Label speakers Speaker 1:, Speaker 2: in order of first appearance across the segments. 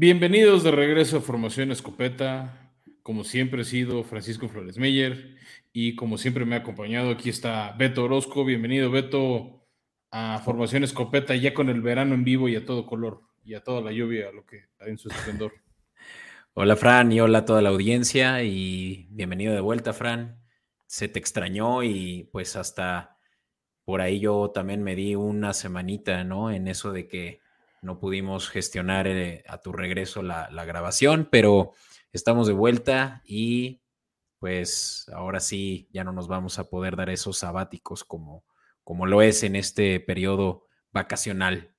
Speaker 1: Bienvenidos de regreso a Formación Escopeta. Como siempre he sido Francisco Flores Meyer y como siempre me ha acompañado, aquí está Beto Orozco. Bienvenido, Beto, a Formación Escopeta, ya con el verano en vivo y a todo color y a toda la lluvia, lo que hay en su esplendor.
Speaker 2: Hola, Fran, y hola a toda la audiencia y bienvenido de vuelta, Fran. Se te extrañó y pues hasta por ahí yo también me di una semanita, ¿no? En eso de que no pudimos gestionar eh, a tu regreso la, grabación, pero estamos de vuelta y pues ahora sí ya no nos vamos a poder dar esos sabáticos como, como lo es en este periodo vacacional.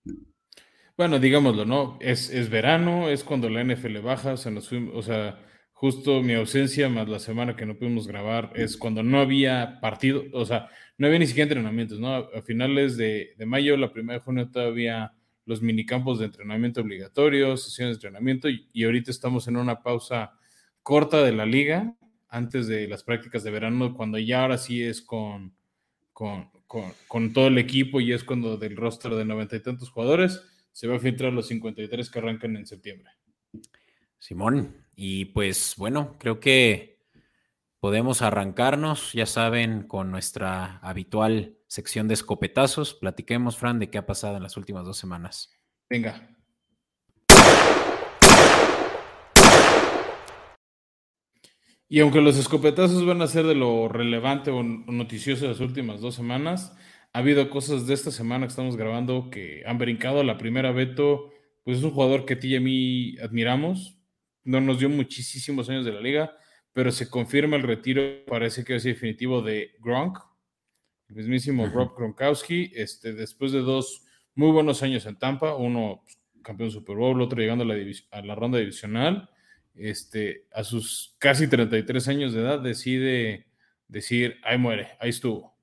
Speaker 1: Bueno, digámoslo, ¿no? Es, es verano, es cuando la NFL baja, o sea, nos fuimos, o sea, justo mi ausencia más la semana que no pudimos grabar es cuando no había partido, o sea, no había ni siquiera entrenamientos, ¿no? A, finales de, de, mayo, la primera de junio todavía los minicampos de entrenamiento obligatorios, sesiones de entrenamiento, y, ahorita estamos en una pausa corta de la liga antes de las prácticas de verano, cuando ya ahora sí es con, con, con, todo el equipo y es cuando del roster de noventa y tantos jugadores se va a filtrar los 53 que arrancan en septiembre.
Speaker 2: Simón, y pues bueno, creo que podemos arrancarnos, ya saben, con nuestra habitual sección de escopetazos. Platiquemos, Fran, de qué ha pasado en las últimas dos semanas.
Speaker 1: Venga. Y aunque los escopetazos van a ser de lo relevante o noticioso de las últimas dos semanas, ha habido cosas de esta semana que estamos grabando que han brincado. La primera, Beto, pues es un jugador que a ti y a mí admiramos. No nos dio muchísimos años de la liga, pero se confirma el retiro, parece que es definitivo de Gronk, el mismísimo Rob Gronkowski, este, después de dos muy buenos años en Tampa, uno pues, campeón Super Bowl, otro llegando a la, a la ronda divisional, este, a sus casi 33 años de edad decide decir, ahí muere, ahí estuvo.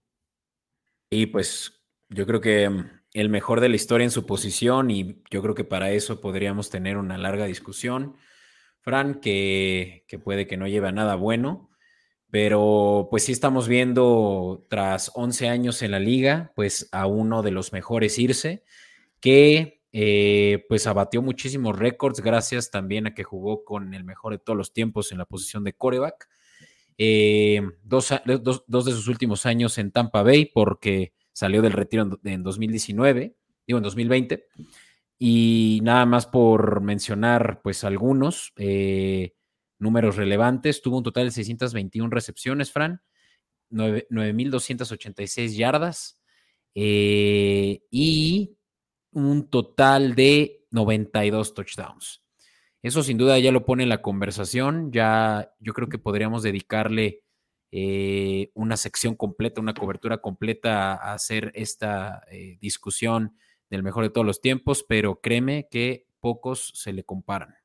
Speaker 2: Y pues yo creo que mm, el mejor de la historia en su posición y yo creo que para eso podríamos tener una larga discusión, Fran, que, que puede que no lleve a nada bueno. Pero pues sí estamos viendo tras 11 años en la liga, pues a uno de los mejores irse, que eh, pues abatió muchísimos récords gracias también a que jugó con el mejor de todos los tiempos en la posición de coreback. Eh, dos, de sus últimos años en Tampa Bay porque salió del retiro en, 2019, digo en 2020. Y nada más por mencionar pues algunos. Eh, números relevantes. Tuvo un total de 621 recepciones, Fran, 9.286 yardas eh, y un total de 92 touchdowns. Eso sin duda ya lo pone en la conversación. Ya yo creo que podríamos dedicarle eh, una sección completa, una cobertura completa a, hacer esta eh, discusión del mejor de todos los tiempos, pero créeme que pocos se le comparan.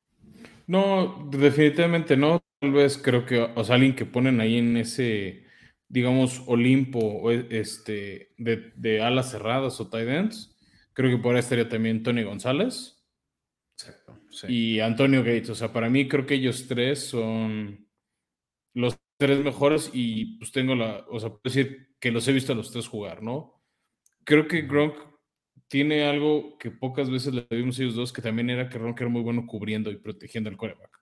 Speaker 1: No, definitivamente no. Tal vez creo que, o sea, alguien que ponen ahí en ese, digamos, Olimpo este, de, alas cerradas o tight ends, creo que por ahí estaría también Tony González. Exacto. Y Antonio Gates. O sea, para mí creo que ellos tres son los tres mejores y pues tengo la, o sea, puedo decir que los he visto a los tres jugar, ¿no? Creo que Gronk tiene algo que pocas veces le vimos a ellos dos, que también era que Ronk era muy bueno cubriendo y protegiendo al coreback.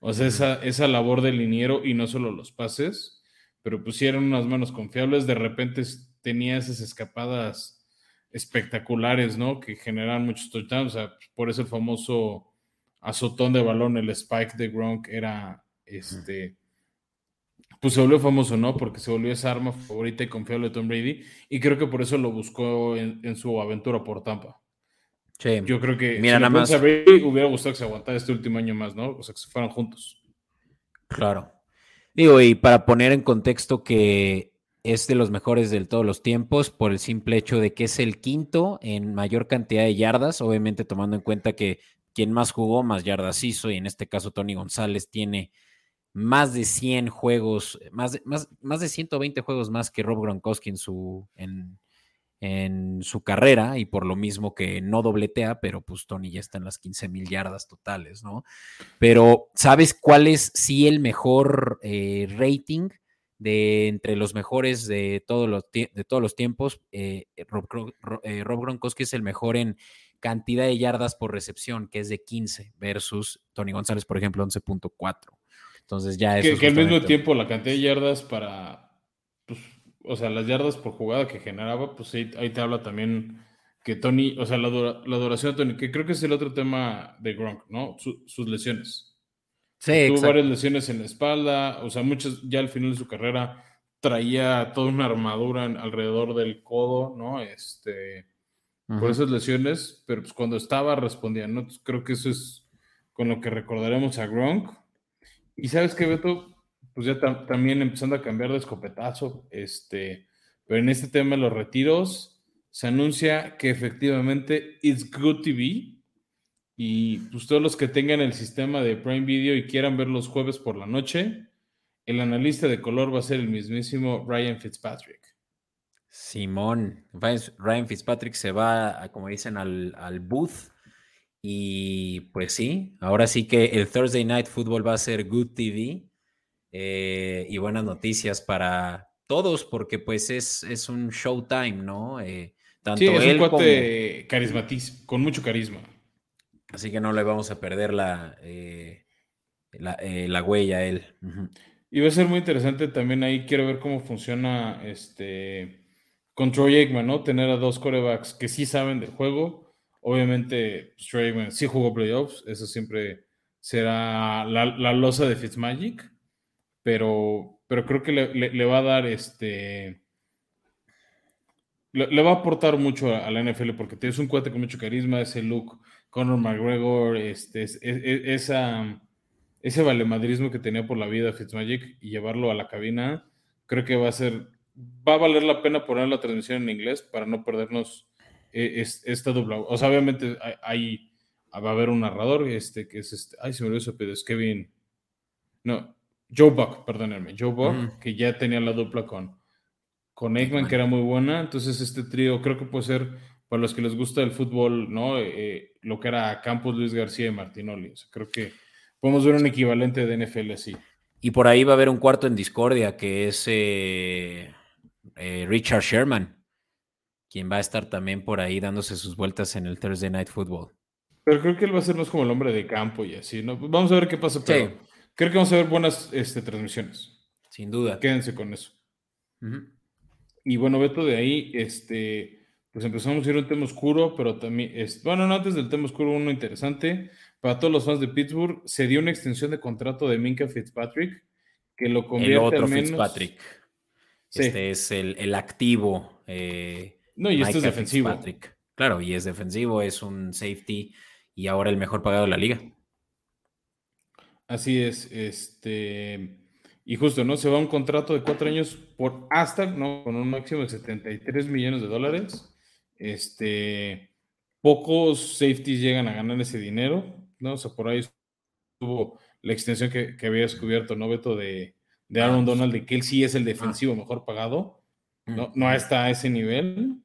Speaker 1: O sea, esa, esa labor del liniero y no solo los pases, pero pusieron unas manos confiables. De repente tenía esas escapadas espectaculares, ¿no? Que generaban muchos touchdowns. O sea, por eso el famoso azotón de balón, el spike de Gronk era este pues se volvió famoso, ¿no? Porque se volvió esa arma favorita y confiable de Tom Brady. Y creo que por eso lo buscó en, su aventura por Tampa. Sí. Yo creo que
Speaker 2: Mira, nada más.
Speaker 1: Brady hubiera gustado que se aguantara este último año más, ¿no? O sea, que se fueran juntos.
Speaker 2: Claro. Digo, y para poner en contexto que es de los mejores de todos los tiempos por el simple hecho de que es el quinto en mayor cantidad de yardas, obviamente tomando en cuenta que quien más jugó, más yardas hizo, y en este caso Tony González tiene más de 100 juegos, más de, más, más de 120 juegos más que Rob Gronkowski en su, en, en su carrera y por lo mismo que no dobletea, pero pues Tony ya está en las 15 mil yardas totales, ¿no? Pero ¿sabes cuál es sí el mejor eh, rating de entre los mejores de todos los, de todos los tiempos? Eh, Rob, eh, Rob Gronkowski es el mejor en cantidad de yardas por recepción, que es de 15, versus Tony González, por ejemplo, 11.4. Entonces ya
Speaker 1: eso. Que, que al mismo tiempo la cantidad de yardas para, pues, o sea, las yardas por jugada que generaba, pues ahí, te habla también que Tony, o sea, la, duración de Tony, que creo que es el otro tema de Gronk, ¿no? sus lesiones. Sí, Tuvo varias lesiones en la espalda, o sea, muchas ya al final de su carrera traía toda una armadura alrededor del codo, ¿no? Este, por esas lesiones, pero pues cuando estaba respondía, ¿no? creo que eso es con lo que recordaremos a Gronk. Y sabes qué, Beto, pues ya también empezando a cambiar de escopetazo, este, pero en este tema de los retiros, se anuncia que efectivamente It's Good TV y pues todos los que tengan el sistema de Prime Video y quieran ver los jueves por la noche, el analista de color va a ser el mismísimo Ryan Fitzpatrick.
Speaker 2: Simón, Ryan Fitzpatrick se va, como dicen, al, al booth. Y pues sí, ahora sí que el Thursday Night Football va a ser Good TV. Eh, y buenas noticias para todos, porque pues es, es un showtime, ¿no?
Speaker 1: Eh, tanto sí, es un cuate con mucho carisma.
Speaker 2: Así que no le vamos a perder la, eh, la, huella a él.
Speaker 1: Y va a ser muy interesante también ahí, quiero ver cómo funciona este con Troy Aikman, ¿no? Tener a dos corebacks que sí saben del juego. Obviamente, pues, Troy Aikman sí jugó playoffs, eso siempre será la, la losa de Fitzmagic, pero, pero creo que le, va a dar este. Le, va a aportar mucho a, la NFL porque tienes un cuate con mucho carisma, ese look, Conor McGregor, este, esa ese valemadrismo que tenía por la vida Fitzmagic y llevarlo a la cabina, creo que va a ser, va a valer la pena poner la transmisión en inglés para no perdernos eh, esta dupla. O sea, obviamente hay, va a haber un narrador, este, que es este, ay, se me olvidó ese pedo, es Kevin, no, Joe Buck, perdónenme, Joe Buck, que ya tenía la dupla con, con Eggman, que era muy buena, entonces este trío creo que puede ser para los que les gusta el fútbol, ¿no? Eh, eh, lo que era Campos, Luis García y Martinoli, o sea, creo que Podemos ver un equivalente de NFL así.
Speaker 2: Y por ahí va a haber un cuarto en discordia que es eh, eh, Richard Sherman, quien va a estar también por ahí dándose sus vueltas en el Thursday Night Football.
Speaker 1: Pero creo que él va a ser más como el hombre de campo y así, ¿no? Vamos a ver qué pasa, pero creo que vamos a ver buenas este, transmisiones.
Speaker 2: Sin duda.
Speaker 1: Quédense con eso. Y bueno, Beto, de ahí, este, pues empezamos a ir un tema oscuro, pero también, es, bueno, no, antes del tema oscuro, uno interesante para todos los fans de Pittsburgh, se dio una extensión de contrato de Minka Fitzpatrick, que lo convierte el otro Fitzpatrick.
Speaker 2: Este es el, activo.
Speaker 1: Eh, no, y este es defensivo.
Speaker 2: Claro, y es defensivo, es un safety y ahora el mejor pagado de la liga.
Speaker 1: Así es, este. Y justo, ¿no? Se va un contrato de cuatro años por hasta, ¿no? Con un máximo de 73 millones de dólares. Este. Pocos safeties llegan a ganar ese dinero. ¿no? O sea, por ahí estuvo la extensión que, había descubierto, ¿no, Beto? De, de Aaron Donald, de que él sí es el defensivo mejor pagado. No, no está a ese nivel,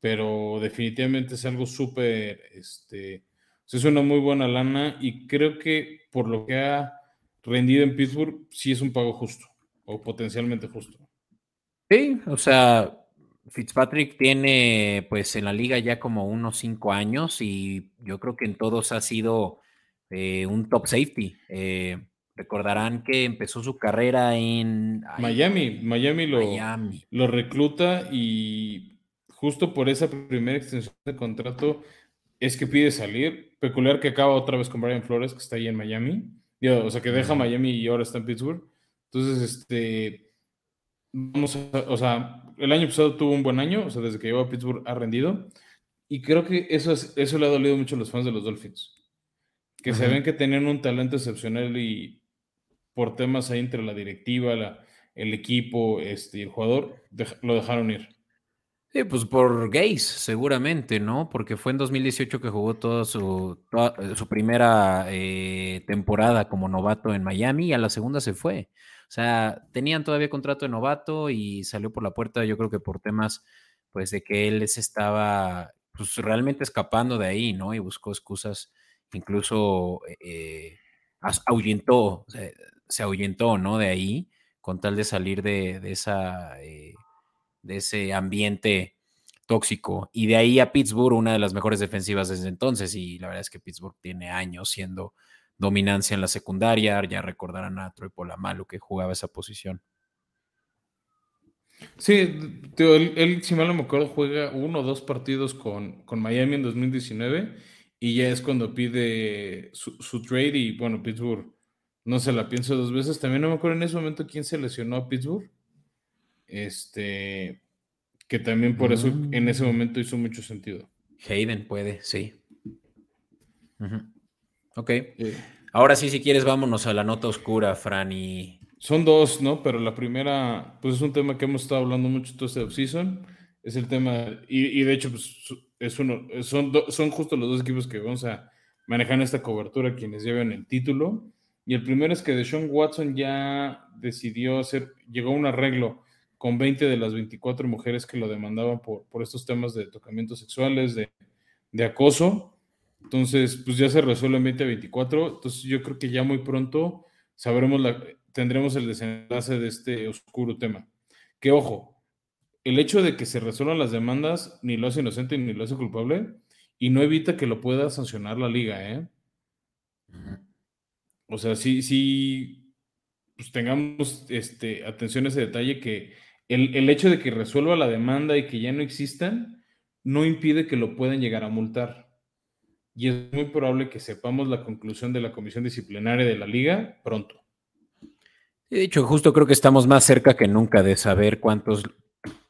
Speaker 1: pero definitivamente es algo súper, este, es una muy buena lana y creo que por lo que ha rendido en Pittsburgh, sí es un pago justo o potencialmente justo.
Speaker 2: Sí, o sea, Fitzpatrick tiene pues en la liga ya como unos cinco años y yo creo que en todos ha sido eh, un top safety. Eh, recordarán que empezó su carrera en
Speaker 1: Miami. Miami lo, lo recluta y justo por esa primera extensión de contrato es que pide salir. Peculiar que acaba otra vez con Brian Flores, que está ahí en Miami. O sea, que deja Miami y ahora está en Pittsburgh. Entonces, este. Vamos o sea, el año pasado tuvo un buen año, o sea, desde que llegó a Pittsburgh ha rendido. Y creo que eso, es, eso le ha dolido mucho a los fans de los Dolphins que se ven que tenían un talento excepcional y por temas ahí entre la directiva, el equipo este, y el jugador, lo dejaron ir.
Speaker 2: Sí, pues por gays, seguramente, ¿no? Porque fue en 2018 que jugó toda su, eh, su primera eh, temporada como novato en Miami y a la segunda se fue. O sea, tenían todavía contrato de novato y salió por la puerta, yo creo que por temas, pues, de que él se estaba, pues, realmente escapando de ahí, ¿no? Y buscó excusas incluso eh, ahuyentó, se ahuyentó, ¿no? De ahí, con tal de salir de, esa, eh, de ese ambiente tóxico. Y de ahí a Pittsburgh, una de las mejores defensivas desde entonces. Y la verdad es que Pittsburgh tiene años siendo dominancia en la secundaria. Ya recordarán a Troy Polamalu que jugaba esa posición.
Speaker 1: Sí, él, si mal no me acuerdo, juega uno o dos partidos con, con, Miami en 2019 y ya es cuando pide su, su, trade y bueno, Pittsburgh no se la pienso dos veces. También no me acuerdo en ese momento quién se lesionó a Pittsburgh. Este, que también por eso en ese mm. momento hizo mucho sentido.
Speaker 2: Hayden puede, sí. Ok. Ahora sí, si quieres, vámonos a la nota oscura, Fran. Y...
Speaker 1: Son dos, ¿no? Pero la primera, pues es un tema que hemos estado hablando mucho todo este offseason. Es el tema, y, de hecho, pues es uno, son, son justo los dos equipos que vamos a manejar en esta cobertura, quienes lleven el título. Y el primero es que Deshaun Watson ya decidió hacer, llegó un arreglo con 20 de las 24 mujeres que lo demandaban por, por estos temas de tocamientos sexuales, de, de acoso. Entonces, pues ya se resuelve en 2024. Entonces, yo creo que ya muy pronto sabremos la, tendremos el desenlace de este oscuro tema. Que ojo, el hecho de que se resuelvan las demandas ni lo hace inocente ni lo hace culpable y no evita que lo pueda sancionar la liga, ¿eh? O sea, sí, sí, pues tengamos este, atención a ese detalle que el, hecho de que resuelva la demanda y que ya no existan, no impide que lo puedan llegar a multar. Y es muy probable que sepamos la conclusión de la comisión disciplinaria de la liga pronto.
Speaker 2: De hecho, justo creo que estamos más cerca que nunca de saber cuántos,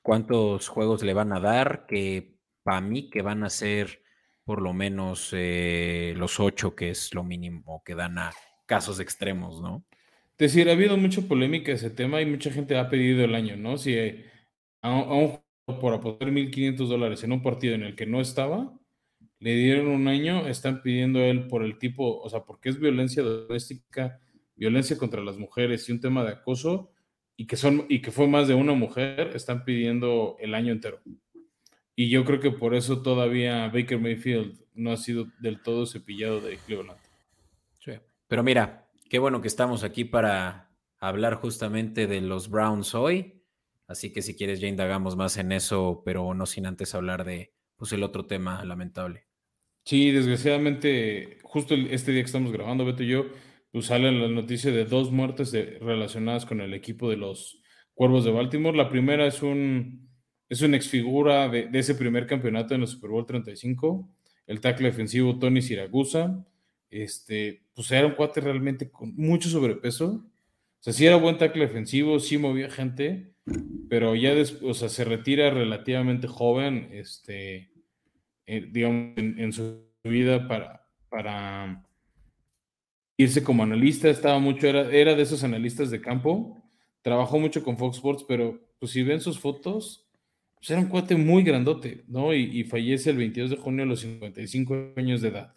Speaker 2: cuántos juegos le van a dar, que para mí que van a ser por lo menos eh, los ocho, que es lo mínimo que dan a casos extremos, ¿no?
Speaker 1: decir, ha habido mucha polémica ese tema y mucha gente ha pedido el año, ¿no? Si a, un jugador por apostar 1.500 dólares en un partido en el que no estaba, le dieron un año, están pidiendo él por el tipo, o sea, porque es violencia doméstica, violencia contra las mujeres y un tema de acoso, y que, son, y que fue más de una mujer, están pidiendo el año entero. Y yo creo que por eso todavía Baker Mayfield no ha sido del todo cepillado de Cleveland.
Speaker 2: Pero mira, Qué bueno que estamos aquí para hablar justamente de los Browns hoy. Así que si quieres ya indagamos más en eso, pero no sin antes hablar de pues, el otro tema lamentable.
Speaker 1: Sí, desgraciadamente, justo este día que estamos grabando, Beto y yo, pues salen las noticias de dos muertes relacionadas con el equipo de los Cuervos de Baltimore. La primera es un, es una exfigura de, de ese primer campeonato en el Super Bowl 35, el tackle defensivo Tony Siragusa este, pues era un cuate realmente con mucho sobrepeso. O sea, sí era buen tackle defensivo, sí movía gente, pero ya después, o sea, se retira relativamente joven, este, eh, digamos, en, su vida para, para irse como analista. Estaba mucho, era, era de esos analistas de campo. Trabajó mucho con Fox Sports, pero pues si ven sus fotos, pues era un cuate muy grandote, ¿no? Y, y fallece el 22 de junio a los 55 años de edad.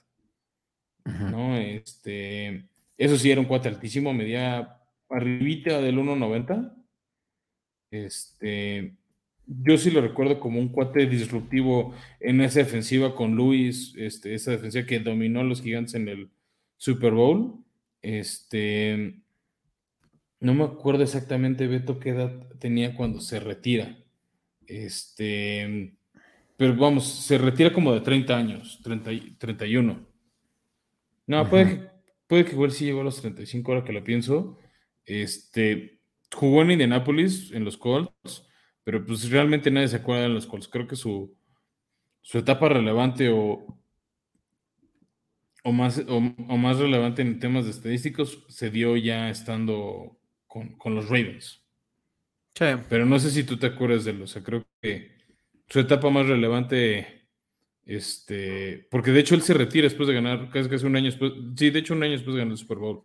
Speaker 1: ¿No? Este, eso sí, era un cuate altísimo, medía arribita del 1.90. Este, yo sí lo recuerdo como un cuate disruptivo en esa defensiva con Luis, este, esa defensiva que dominó a los gigantes en el Super Bowl. Este, no me acuerdo exactamente, Beto, qué edad tenía cuando se retira. Este, pero vamos, se retira como de 30 años, 30, 31. No, puede, que, puede que igual sí llegó a los 35 ahora que lo pienso. Este, jugó en Indianapolis, en los Colts, pero pues realmente nadie se acuerda de los Colts. Creo que su, su etapa relevante o, o, más, o, más relevante en temas de estadísticos se dio ya estando con, con los Ravens. Sí. Pero no sé si tú te acuerdas de él. O sea, creo que su etapa más relevante este, porque de hecho él se retira después de ganar, casi casi un año después, sí, de hecho un año después de ganar el Super Bowl.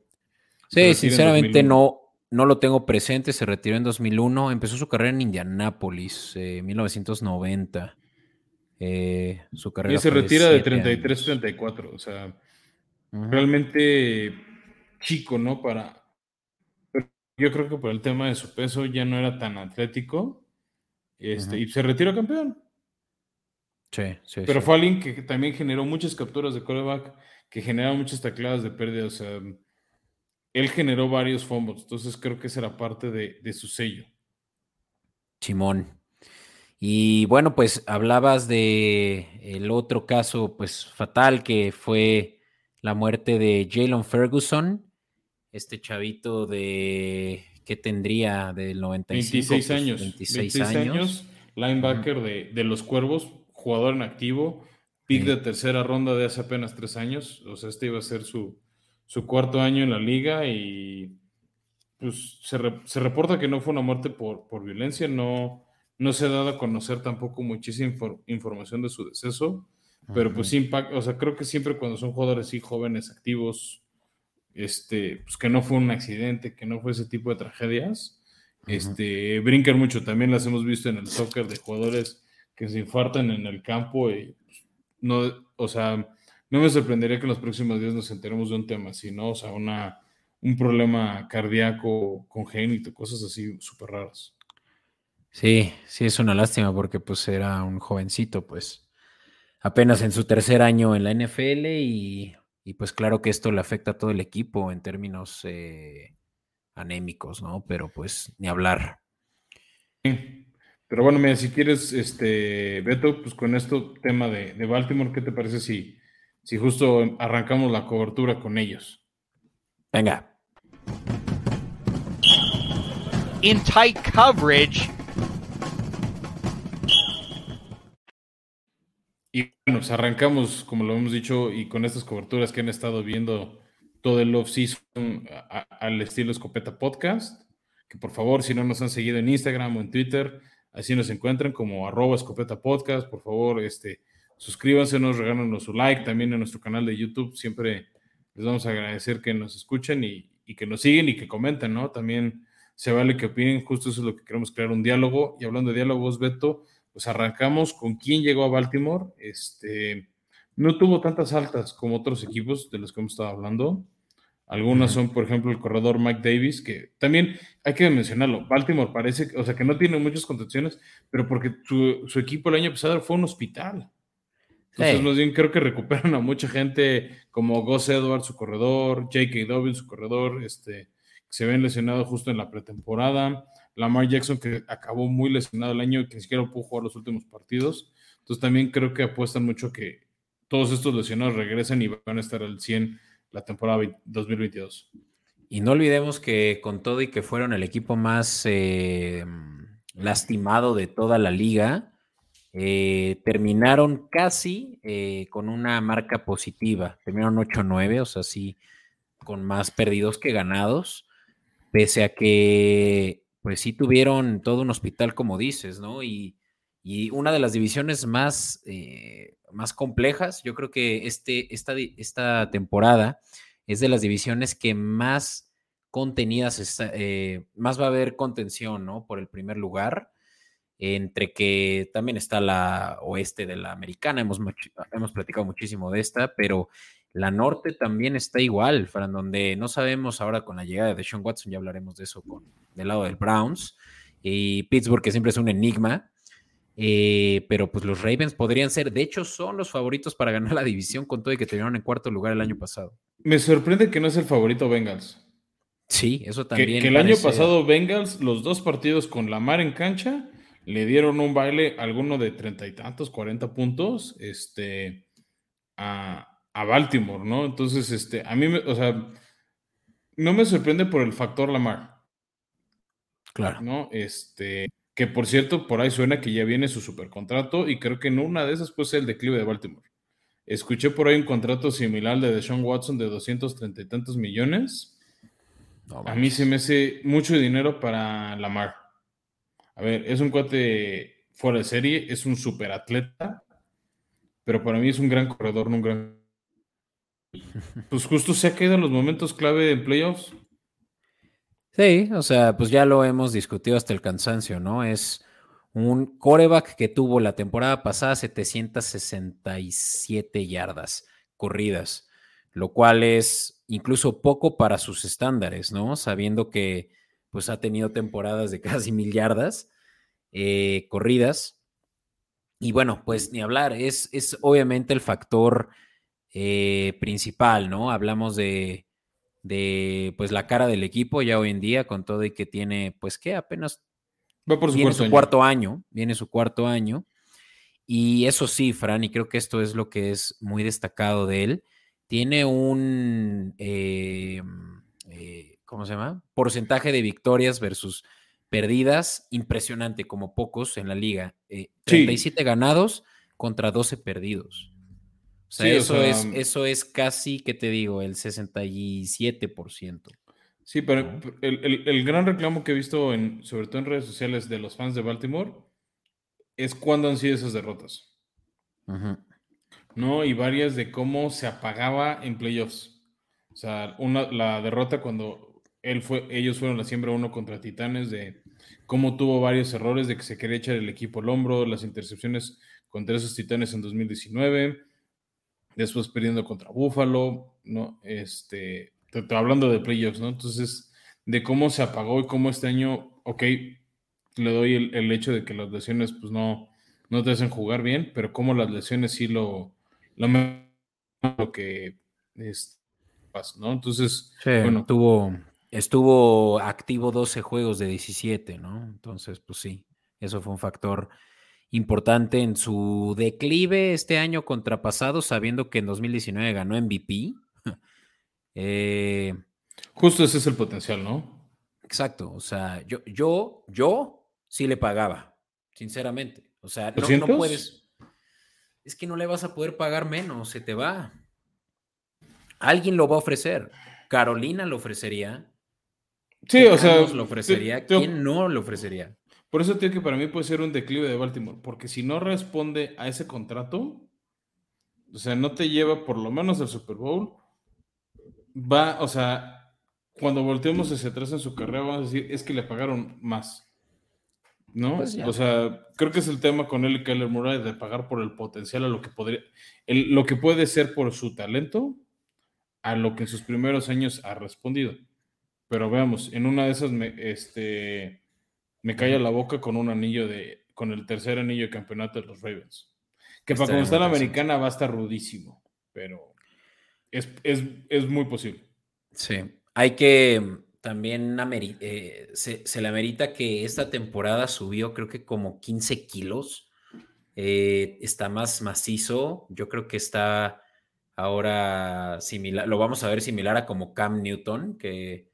Speaker 2: Sí, sinceramente no, no lo tengo presente, se retiró en 2001, empezó su carrera en Indianápolis, eh, 1990. Eh, su carrera
Speaker 1: y se retira de 33-34, o sea, realmente chico, ¿no? Para, yo creo que por el tema de su peso ya no era tan atlético, este, y se retiró campeón.
Speaker 2: Sí, sí.
Speaker 1: Pero fue alguien que también generó muchas capturas de coreback, que generaba muchas tacladas de pérdida. O sea, él generó varios fumbles. Entonces creo que esa era parte de, su sello.
Speaker 2: Simón. Y bueno, pues hablabas de el otro caso, pues fatal, que fue la muerte de Jalen Ferguson, este chavito de ¿qué tendría del 95?
Speaker 1: 26 años. 26, años. linebacker de, los Cuervos, jugador en activo, pick de tercera ronda de hace apenas tres años. O sea, este iba a ser su, su cuarto año en la liga y pues se, reporta que no fue una muerte por, por violencia, no, no se ha dado a conocer tampoco muchísima información de su deceso, pero pues impact, o sea, creo que siempre cuando son jugadores así jóvenes, activos, este, pues que no fue un accidente, que no fue ese tipo de tragedias, este, brincan mucho. También las hemos visto en el soccer de jugadores que se infartan en el campo y pues, no, o sea, no me sorprendería que en los próximos días nos enteremos de un tema así, ¿no? O sea, una, un problema cardíaco congénito, cosas así súper raras.
Speaker 2: Sí, sí, es una lástima porque pues era un jovencito, pues apenas en su tercer año en la NFL y, pues claro que esto le afecta a todo el equipo en términos eh, anémicos, ¿no? Pero pues ni hablar.
Speaker 1: Pero bueno, mira, si quieres, este, Beto, pues con esto tema de, de Baltimore, ¿qué te parece si, si justo arrancamos la cobertura con ellos?
Speaker 2: Venga.
Speaker 1: In tight coverage. Y bueno, pues arrancamos, como lo hemos dicho, y con estas coberturas que han estado viendo todo el off-season al estilo Escopeta Podcast, que por favor, si no nos han seguido en Instagram o en Twitter, así nos encuentran como arroba Escopeta Podcast, por favor, este, suscríbanse, nos regálanos su like también en nuestro canal de YouTube, siempre les vamos a agradecer que nos escuchen y, y que nos siguen y que comenten, ¿no? También se vale que opinen, justo eso es lo que queremos crear, un diálogo, y hablando de diálogos, Beto, pues arrancamos con quién llegó a Baltimore. Este, no tuvo tantas altas como otros equipos de los que hemos estado hablando. Algunas son, por ejemplo, el corredor Mike Davis, que también hay que mencionarlo. Baltimore parece, o sea, que no tiene muchas contenciones, pero porque su, equipo el año pasado fue un hospital. Entonces, más bien creo que recuperan a mucha gente como Gus Edwards, su corredor, J.K. Dobbins, su corredor, este, que se ven lesionados justo en la pretemporada. Lamar Jackson, que acabó muy lesionado el año y que ni siquiera pudo jugar los últimos partidos. Entonces también creo que apuestan mucho que todos estos lesionados regresen y van a estar al 100 la temporada 2022.
Speaker 2: Y no olvidemos que con todo y que fueron el equipo más eh, lastimado de toda la liga, eh, terminaron casi eh, con una marca positiva. Terminaron 8-9, o sea, sí, con más perdidos que ganados, pese a que pues sí tuvieron todo un hospital, como dices, ¿no? Y, una de las divisiones más, eh, más complejas, yo creo que este, esta, esta temporada es de las divisiones que más contenidas, está, eh, más va a haber contención, ¿no? Por el primer lugar, entre que también está la oeste de la americana, hemos, hemos platicado muchísimo de esta, pero la norte también está igual, Fran, donde no sabemos ahora con la llegada de Sean Watson, ya hablaremos de eso con, del lado del Browns, y Pittsburgh, que siempre es un enigma, eh, pero pues los Ravens podrían ser, de hecho, son los favoritos para ganar la división con todo y que terminaron en cuarto lugar el año pasado.
Speaker 1: Me sorprende que no es el favorito Bengals.
Speaker 2: Sí, eso también.
Speaker 1: Que, el año pasado Bengals, los dos partidos con la mar en cancha, le dieron un baile, alguno de treinta y tantos, cuarenta puntos, este, a, a Baltimore, ¿no? Entonces, este, a mí, me, o sea, no me sorprende por el factor Lamar.
Speaker 2: Claro.
Speaker 1: ¿No? Este, que por cierto, por ahí suena que ya viene su supercontrato y creo que en una de esas puede ser el declive de Baltimore. Escuché por ahí un contrato similar de Deshaun Watson de 230 y tantos millones. a mí se me hace mucho dinero para Lamar. A ver, es un cuate fuera de serie, es un superatleta, pero para mí es un gran corredor, no un gran pues justo se ha quedado en los momentos clave en playoffs.
Speaker 2: Sí, o sea, pues ya lo hemos discutido hasta el cansancio, ¿no? Es un coreback que tuvo la temporada pasada 767 yardas corridas, lo cual es incluso poco para sus estándares, ¿no? Sabiendo que pues ha tenido temporadas de casi mil yardas eh, corridas. Y bueno, pues ni hablar, es, es obviamente el factor eh, principal, ¿no? Hablamos de, de, pues, la cara del equipo ya hoy en día, con todo y que tiene, pues, que apenas
Speaker 1: Va por su
Speaker 2: viene
Speaker 1: cuarto
Speaker 2: su
Speaker 1: año.
Speaker 2: cuarto año, viene su cuarto año. Y eso sí, Fran, y creo que esto es lo que es muy destacado de él, tiene un, eh, eh, ¿cómo se llama? Porcentaje de victorias versus perdidas impresionante, como pocos en la liga. Eh,
Speaker 1: Sí.
Speaker 2: 37 ganados contra 12 perdidos. O sea,
Speaker 1: Sí, o
Speaker 2: eso,
Speaker 1: sea,
Speaker 2: es, eso es casi, ¿qué te digo? El 67%.
Speaker 1: Sí, pero
Speaker 2: ¿no?
Speaker 1: el, el- el gran reclamo que he visto, en, sobre todo en redes sociales, de los fans de Baltimore es cuándo han sido esas derrotas,
Speaker 2: Ujú.
Speaker 1: ¿no? Y varias de cómo se apagaba en playoffs. O sea, una, la derrota cuando él fue, ellos fueron la siembra uno contra Titanes, de cómo tuvo varios errores, de que se quería echar el equipo al hombro, las intercepciones contra esos Titanes en 2019, después perdiendo contra Buffalo, ¿no? Este, te- te- hablando de playoffs, ¿no? Entonces, de cómo se apagó y cómo este año, ok, le doy el, el hecho de que las lesiones, pues no, no te hacen jugar bien, pero cómo las lesiones sí lo, lo, lo que es, pasa, ¿no? Entonces,
Speaker 2: Sí,
Speaker 1: bueno,
Speaker 2: tuvo, estuvo activo 12 juegos de 17, ¿no? Entonces, pues sí, eso fue un factor importante en su declive este año contrapasado, sabiendo que en 2019 ganó MVP. Eh,
Speaker 1: justo ese es el potencial, ¿no?
Speaker 2: exacto, o sea, yo, yo, yo sí le pagaba, sinceramente. O sea, no, no
Speaker 1: ¿200?
Speaker 2: puedes, es que no le vas a poder pagar menos, se te va. Alguien lo va a ofrecer. Carolina lo ofrecería.
Speaker 1: Sí, o sea,
Speaker 2: lo ofrecería.
Speaker 1: te- te-
Speaker 2: ¿Quién no lo ofrecería?
Speaker 1: Por eso digo que para mí puede ser un declive de Baltimore, porque si no responde a ese contrato, o sea, no te lleva por lo menos al Super Bowl, va, o sea, cuando volteemos hacia atrás en su carrera, vamos a decir, es que le pagaron más. ¿No?
Speaker 2: Pues
Speaker 1: o sea, creo que es el tema con él y Kyler Murray de pagar por el potencial a lo que podría, el- lo que puede ser por su talento, a lo que en sus primeros años ha respondido. Pero veamos, en una de esas me, este, me calla la boca con un anillo de, con el tercer anillo de campeonato de los Ravens. Que para cuando está la americana va a estar rudísimo, pero es, es, es muy posible.
Speaker 2: Sí. Hay que mm, también ameri- eh, se, se le amerita que esta temporada subió, creo que como 15 kilos. Eh, está más macizo. Yo creo que está ahora similar. Lo vamos a ver similar a como Cam Newton, que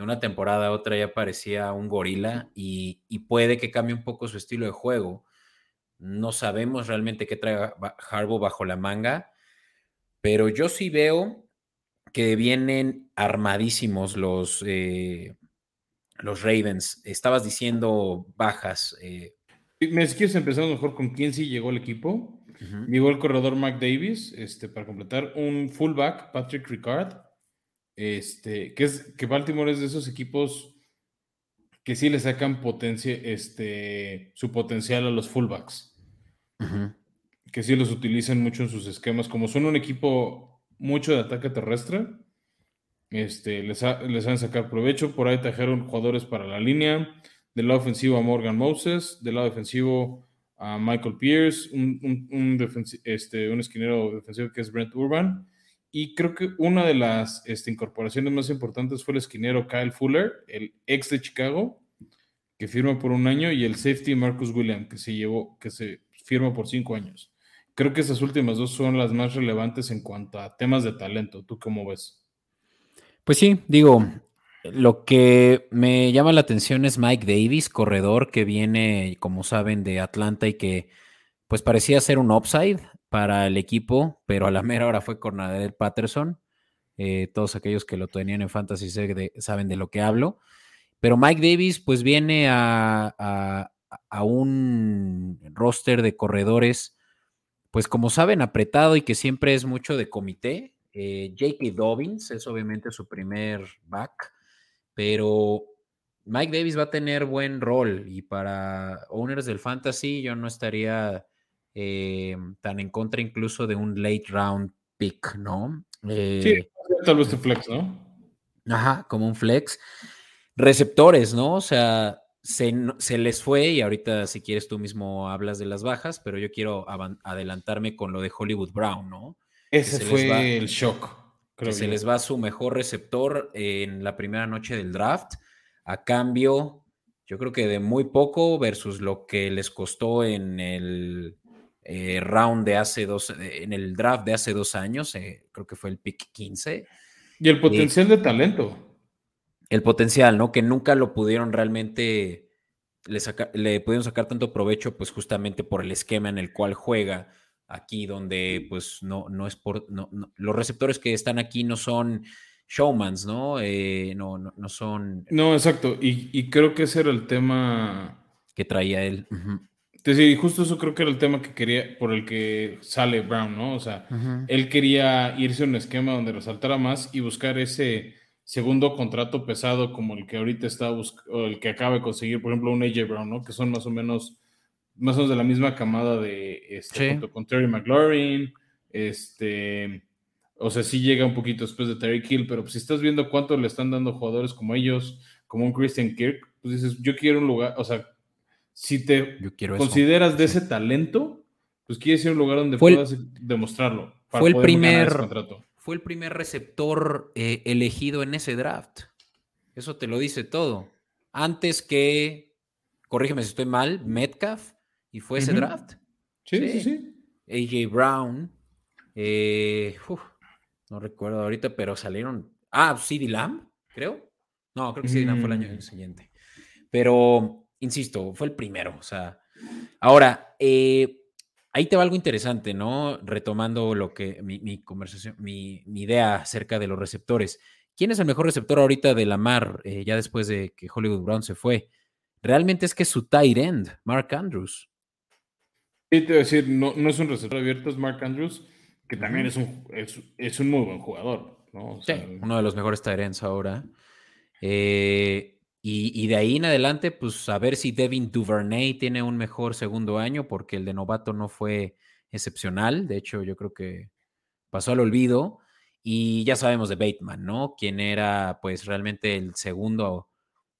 Speaker 2: de una temporada a otra ya parecía un gorila y, y puede que cambie un poco su estilo de juego. No sabemos realmente qué trae ba- Harbaugh bajo la manga, pero yo sí veo que vienen armadísimos los, eh, los Ravens. Estabas diciendo bajas. eh,
Speaker 1: Me si quieres empezar mejor con quién sí llegó al equipo. Llegó el corredor Mac Davis, este, para completar un fullback, Patrick Ricard, este, que es que Baltimore es de esos equipos que sí le sacan potencia, este, su potencial a los fullbacks, que sí los utilizan mucho en sus esquemas, como son un equipo mucho de ataque terrestre, este, les, ha- les han sacar provecho, por ahí trajeron jugadores para la línea, del lado ofensivo a Morgan Moses, del lado defensivo a Michael Pierce, un, un, este, un esquinero defensivo que es Brent Urban, y creo que una de las este, incorporaciones más importantes fue el esquinero Kyle Fuller, el ex de Chicago, que firma por un año, y el safety Marcus William, que se llevó, que se firma por cinco años. Creo que esas últimas dos son las más relevantes en cuanto a temas de talento. ¿Tú cómo ves?
Speaker 2: Pues sí, digo, lo que me llama la atención es Mike Davis, corredor que viene, como saben, de Atlanta y que pues parecía ser un upside para el equipo, pero a la mera hora fue Cornadel Patterson. Eh, todos aquellos que lo tenían en Fantasy de- saben de lo que hablo. Pero Mike Davis pues viene a, a- a un roster de corredores, pues como saben, apretado y que siempre es mucho de comité. Eh, J.K. Dobbins es obviamente su primer back, pero Mike Davis va a tener buen rol y para owners del fantasy yo no estaría eh, tan en contra incluso de un late round pick, ¿no? Eh,
Speaker 1: Sí, tal vez tu flex, ¿no?
Speaker 2: Ajá, como un flex. Receptores, ¿no? O sea, se, se les fue y ahorita si quieres tú mismo hablas de las bajas, pero yo quiero adelantarme con lo de Hollywood Brown, ¿no?
Speaker 1: Ese
Speaker 2: se
Speaker 1: fue
Speaker 2: va-
Speaker 1: el shock.
Speaker 2: que
Speaker 1: Creo
Speaker 2: se
Speaker 1: yo.
Speaker 2: les va su mejor receptor en la primera noche del draft. A cambio, Yo creo que de muy poco versus lo que les costó en el eh, round de hace dos, eh, en el draft de hace dos años, eh, creo que fue el pick 15.
Speaker 1: Y el potencial de talento.
Speaker 2: El potencial, ¿no? Que nunca lo pudieron realmente, le, le pudieron sacar tanto provecho, pues justamente por el esquema en el cual juega aquí, donde pues no, no es por, no, los receptores que están aquí no son showmans, ¿no? no, no, son...
Speaker 1: No, exacto, y, creo que ese era el tema...
Speaker 2: Que traía él.
Speaker 1: Sí, justo eso creo que era el tema que quería, por el que sale Brown, ¿no? O sea, él quería irse a un esquema donde resaltara más y buscar ese segundo contrato pesado como el que ahorita está o el que acaba de conseguir, por ejemplo, un AJ Brown, ¿no? Que son más o menos, más o menos de la misma camada de este, con Terry McLaurin, este, o sea, sí llega un poquito después de Terry Kill, pero pues, si estás viendo cuánto le están dando jugadores como ellos, como un Christian Kirk, pues dices, yo quiero un lugar, o sea, si te consideras de ese talento, pues quieres ir a un lugar donde puedas demostrarlo.
Speaker 2: fue el primer fue el primer receptor eh, elegido en ese draft. Eso te lo dice todo. Antes que, corrígeme si estoy mal, Metcalf y fue ese draft.
Speaker 1: Sí, sí, sí.
Speaker 2: AJ Brown. Eh, no recuerdo ahorita, pero salieron. Ah, CD Lamb, creo. No, creo que CD Lamb fue el año mm. siguiente. Pero insisto, fue el primero. O sea, ahora, eh, ahí te va algo interesante, ¿no? Retomando lo que mi, conversación, mi, idea acerca de los receptores. ¿Quién es el mejor receptor ahorita de la mar, eh, ya después de que Hollywood Brown se fue? Realmente es que es su tight end, Mark Andrews.
Speaker 1: Sí, te voy a decir, no, no es un receptor abierto, es Mark Andrews, que también es un, es, un muy buen jugador, ¿no?
Speaker 2: sí, uno de los mejores tight ends ahora. Eh, y, de ahí en adelante, pues a ver si Devin Duvernay tiene un mejor segundo año, porque el de novato no fue excepcional. De hecho, yo creo que pasó al olvido. Y ya sabemos de Bateman, ¿no? Quien era pues realmente el segundo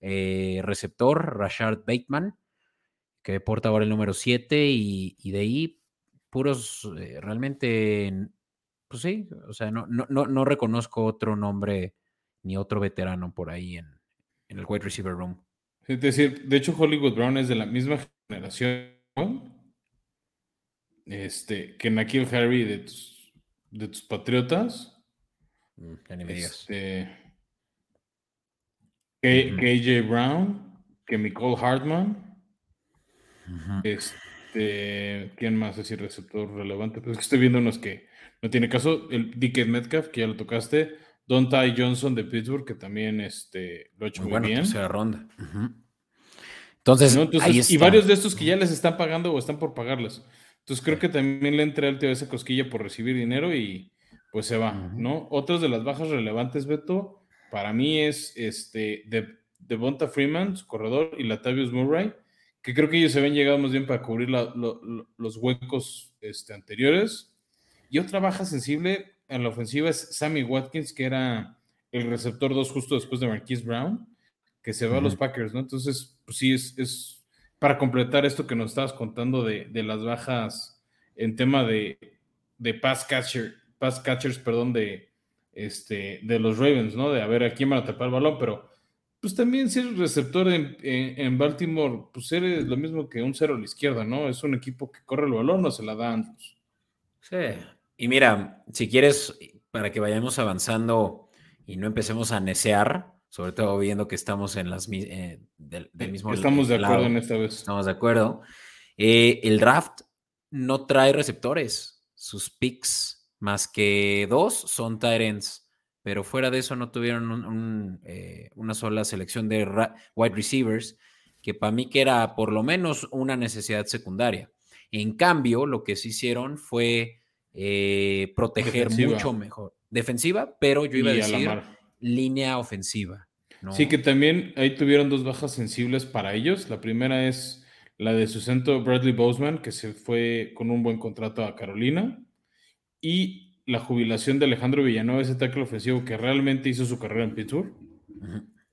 Speaker 2: eh, receptor, Rashard Bateman, que porta ahora el número 7 y, de ahí puros eh, realmente, pues sí, o sea, no, no, no reconozco otro nombre ni otro veterano por ahí en, en el wide receiver room.
Speaker 1: Es decir, de hecho, Hollywood Brown es de la misma generación este, que Nakil Harry de tus, de tus Patriotas.
Speaker 2: Mm, este,
Speaker 1: que, AJ Brown, que Nicole Hartman. Este, ¿quién más es el receptor relevante? Pues que estoy viendo unos que no tiene caso. El Dick Metcalf, que ya lo tocaste. Don Ty Johnson de Pittsburgh, que también este, lo ha hecho muy, muy bien.
Speaker 2: Tercera ronda. Entonces,
Speaker 1: y varios de estos que ya les están pagando o están por pagarles. Entonces creo que también le entra al tío esa cosquilla por recibir dinero y pues se va, ¿no? Otras de las bajas relevantes, Beto, para mí es este de, de Bonta Freeman, su corredor, y Latavius Murray, que creo que ellos se ven llegado más bien para cubrir los huecos este, anteriores. Y otra baja sensible, en la ofensiva es Sammy Watkins, que era el receptor 2 justo después de Marquise Brown, que se va a los Packers, ¿no? Entonces, pues sí, es, es, para completar esto que nos estabas contando de, de las bajas en tema de, de pass, catcher, pass catchers, perdón, de, este, de los Ravens, ¿no? De a ver a quién van a tapar el balón, pero pues también ser receptor en, en, Baltimore, pues eres lo mismo que un cero a la izquierda, ¿no? Es un equipo que corre el balón o se la da Andrews.
Speaker 2: Sí, y mira, si quieres, para que vayamos avanzando y no empecemos a necear, sobre todo viendo que estamos en las eh, del, mismo
Speaker 1: Estamos de acuerdo en esta vez.
Speaker 2: Estamos de acuerdo. Eh, el draft no trae receptores. Sus picks, más que dos, son Tyrants. Pero fuera de eso no tuvieron eh, una sola selección de wide receivers, que para mí que era por lo menos una necesidad secundaria. En cambio, lo que sí hicieron fue eh, proteger mucho mejor. Defensiva, pero yo iba a decir línea ofensiva.
Speaker 1: Sí, que también ahí tuvieron dos bajas sensibles para ellos. La primera es la de su centro Bradley Boseman, que se fue con un buen contrato a Carolina. Y la jubilación de Alejandro Villanueva, ese tackle ofensivo que realmente hizo su carrera en Pittsburgh.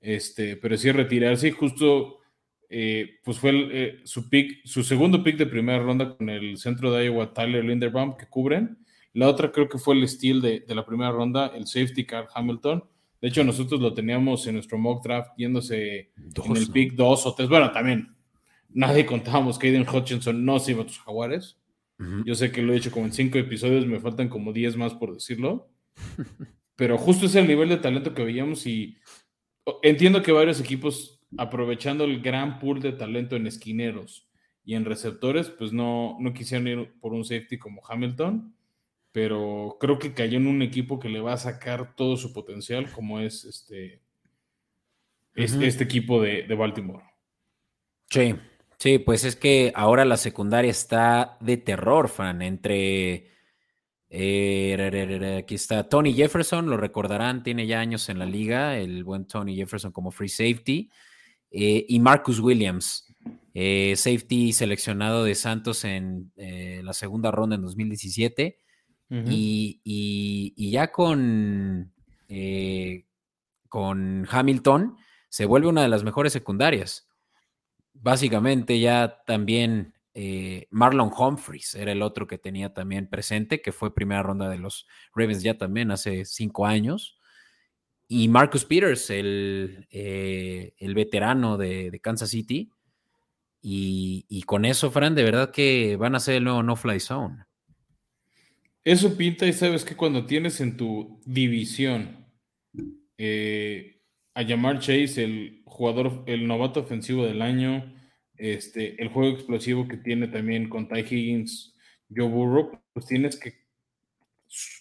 Speaker 1: este, pero sí retirarse y justo eh, pues fue eh, su pick, su segundo pick de primera ronda con el centro de Iowa, Tyler Linderbaum, que cubren. La otra creo que fue el steal de, la primera ronda, el safety car Hamilton De hecho, nosotros lo teníamos en nuestro mock draft yéndose en el pick 2 o 3. Bueno, también nadie contábamos que Aiden Hutchinson no se iba a tus jaguares. Yo sé que lo he hecho como en cinco episodios, me faltan como 10 más por decirlo. Pero justo es el nivel de talento que veíamos y entiendo que varios equipos aprovechando el gran pool de talento en esquineros y en receptores, pues no, no quisieron ir por un safety como Hamilton, pero creo que cayó en un equipo que le va a sacar todo su potencial, como es este, este equipo de, de Baltimore.
Speaker 2: Sí, Sí, pues es que ahora la secundaria está de terror, fan. Entre. Eh, aquí está Tony Jefferson, lo recordarán, tiene ya años en la liga, el buen Tony Jefferson como free safety. Eh, y Marcus Williams, eh, safety seleccionado de Santos en la segunda ronda en 2017. y, y, ya con, con Hamilton se vuelve una de las mejores secundarias básicamente ya también eh, Marlon Humphreys era el otro que tenía también presente, que fue primera ronda de los Ravens ya también hace cinco años. Y Marcus Peters, el, eh, el veterano de, Kansas City. Y, con eso, Fran, de verdad que van a ser el nuevo no-fly zone.
Speaker 1: Eso pinta y sabes que cuando tienes en tu división eh, a llamar Chase el jugador, el novato ofensivo del año, este, el juego explosivo que tiene también con Ty Higgins, Joe Burrow, pues tienes que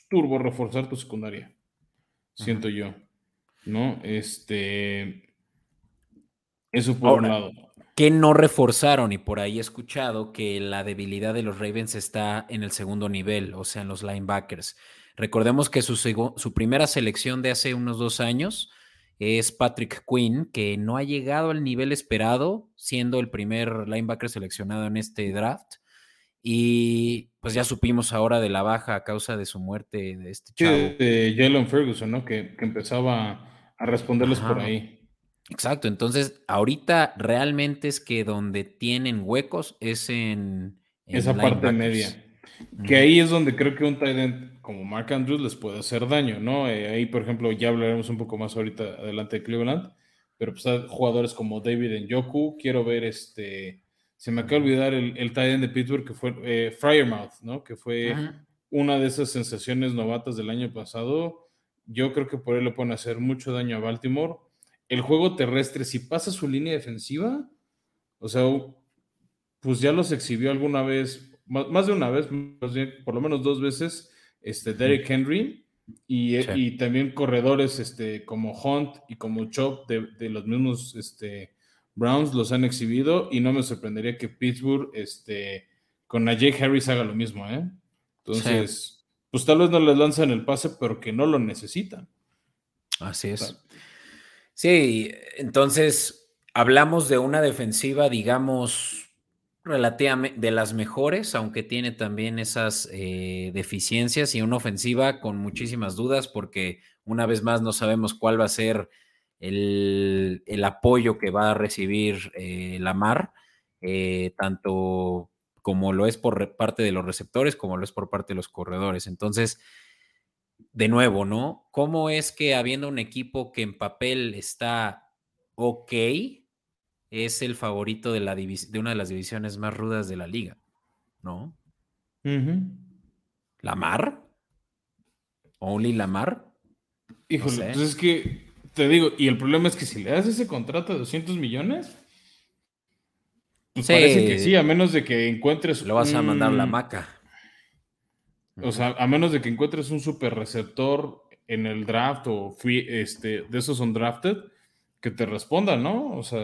Speaker 1: turbo reforzar tu secundaria, siento yo, ¿no? Este, eso por un lado.
Speaker 2: Que no reforzaron y por ahí he escuchado que la debilidad de los Ravens está en el segundo nivel, o sea, en los linebackers. Recordemos que su, su primera selección de hace unos dos años es Patrick Quinn, que no ha llegado al nivel esperado, siendo el primer linebacker seleccionado en este draft. Y pues ya supimos ahora de la baja a causa de su muerte de este chavo.
Speaker 1: de Jalen Ferguson, ¿no? Que, empezaba a responderles por ahí.
Speaker 2: Exacto, entonces ahorita realmente es que donde tienen huecos es en...
Speaker 1: Esa parte media. Que ahí es donde creo que un tight end como Mark Andrews les puede hacer daño, ¿no? Eh, ahí, por ejemplo, ya hablaremos un poco más ahorita adelante de Cleveland, pero pues hay jugadores como David Njoku, quiero ver este, se me acaba de olvidar el, el tight end de Pittsburgh que fue eh, Fryermouth, ¿no? Que fue una de esas sensaciones novatas del año pasado. Yo creo que por él le pueden hacer mucho daño a Baltimore. El juego terrestre, si pasa su línea defensiva, o sea, pues ya los exhibió alguna vez más, de una vez, por lo menos dos veces, este, Derek Henry y, también corredores este, como Hunt y como Chop de, los mismos este, Browns los han exhibido y no me sorprendería que Pittsburgh este, con Najee Harris haga lo mismo. ¿eh? Entonces, pues tal vez no les lanzan el pase, pero que no lo necesitan.
Speaker 2: Así es. Sí, entonces hablamos de una defensiva, digamos, relativamente de las mejores, aunque tiene también esas eh, deficiencias y una ofensiva con muchísimas dudas, porque una vez más no sabemos cuál va a ser el, apoyo que va a recibir eh, Lamar, eh, tanto como lo es por parte de los receptores, como lo es por parte de los corredores. Entonces, de nuevo, ¿no? ¿Cómo es que habiendo un equipo que en papel está ok, es el favorito de, la de una de las divisiones más rudas de la liga, ¿no? ¿Lamar? ¿Only Lamar?
Speaker 1: Híjole, pues es que te digo, y el problema es que si le das ese contrato de 200 millones, pues parece que sí, a menos de que encuentres.
Speaker 2: Lo vas a mandar la maca.
Speaker 1: O sea, a menos de que encuentres un super receptor en el draft o free, este, de esos son drafted, que te responda, ¿no? O sea,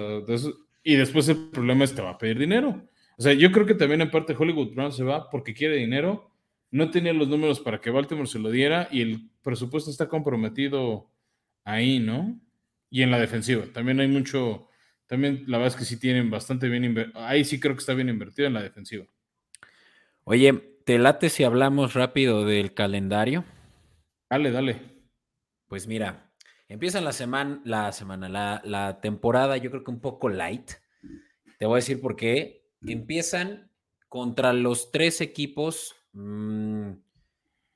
Speaker 1: y después el problema es que te va a pedir dinero. O sea, yo creo que también en parte Hollywood Brown se va porque quiere dinero, no tenía los números para que Baltimore se lo diera y el presupuesto está comprometido ahí, ¿no? Y en la defensiva, también hay mucho, también la verdad es que sí tienen bastante bien ahí sí creo que está bien invertido en la defensiva.
Speaker 2: Oye, ¿te late si hablamos rápido del calendario?
Speaker 1: Dale, dale.
Speaker 2: Pues mira, Empieza la semana, la semana, la, temporada, yo creo que un poco light. Te voy a decir por qué. Empiezan contra los tres equipos mm,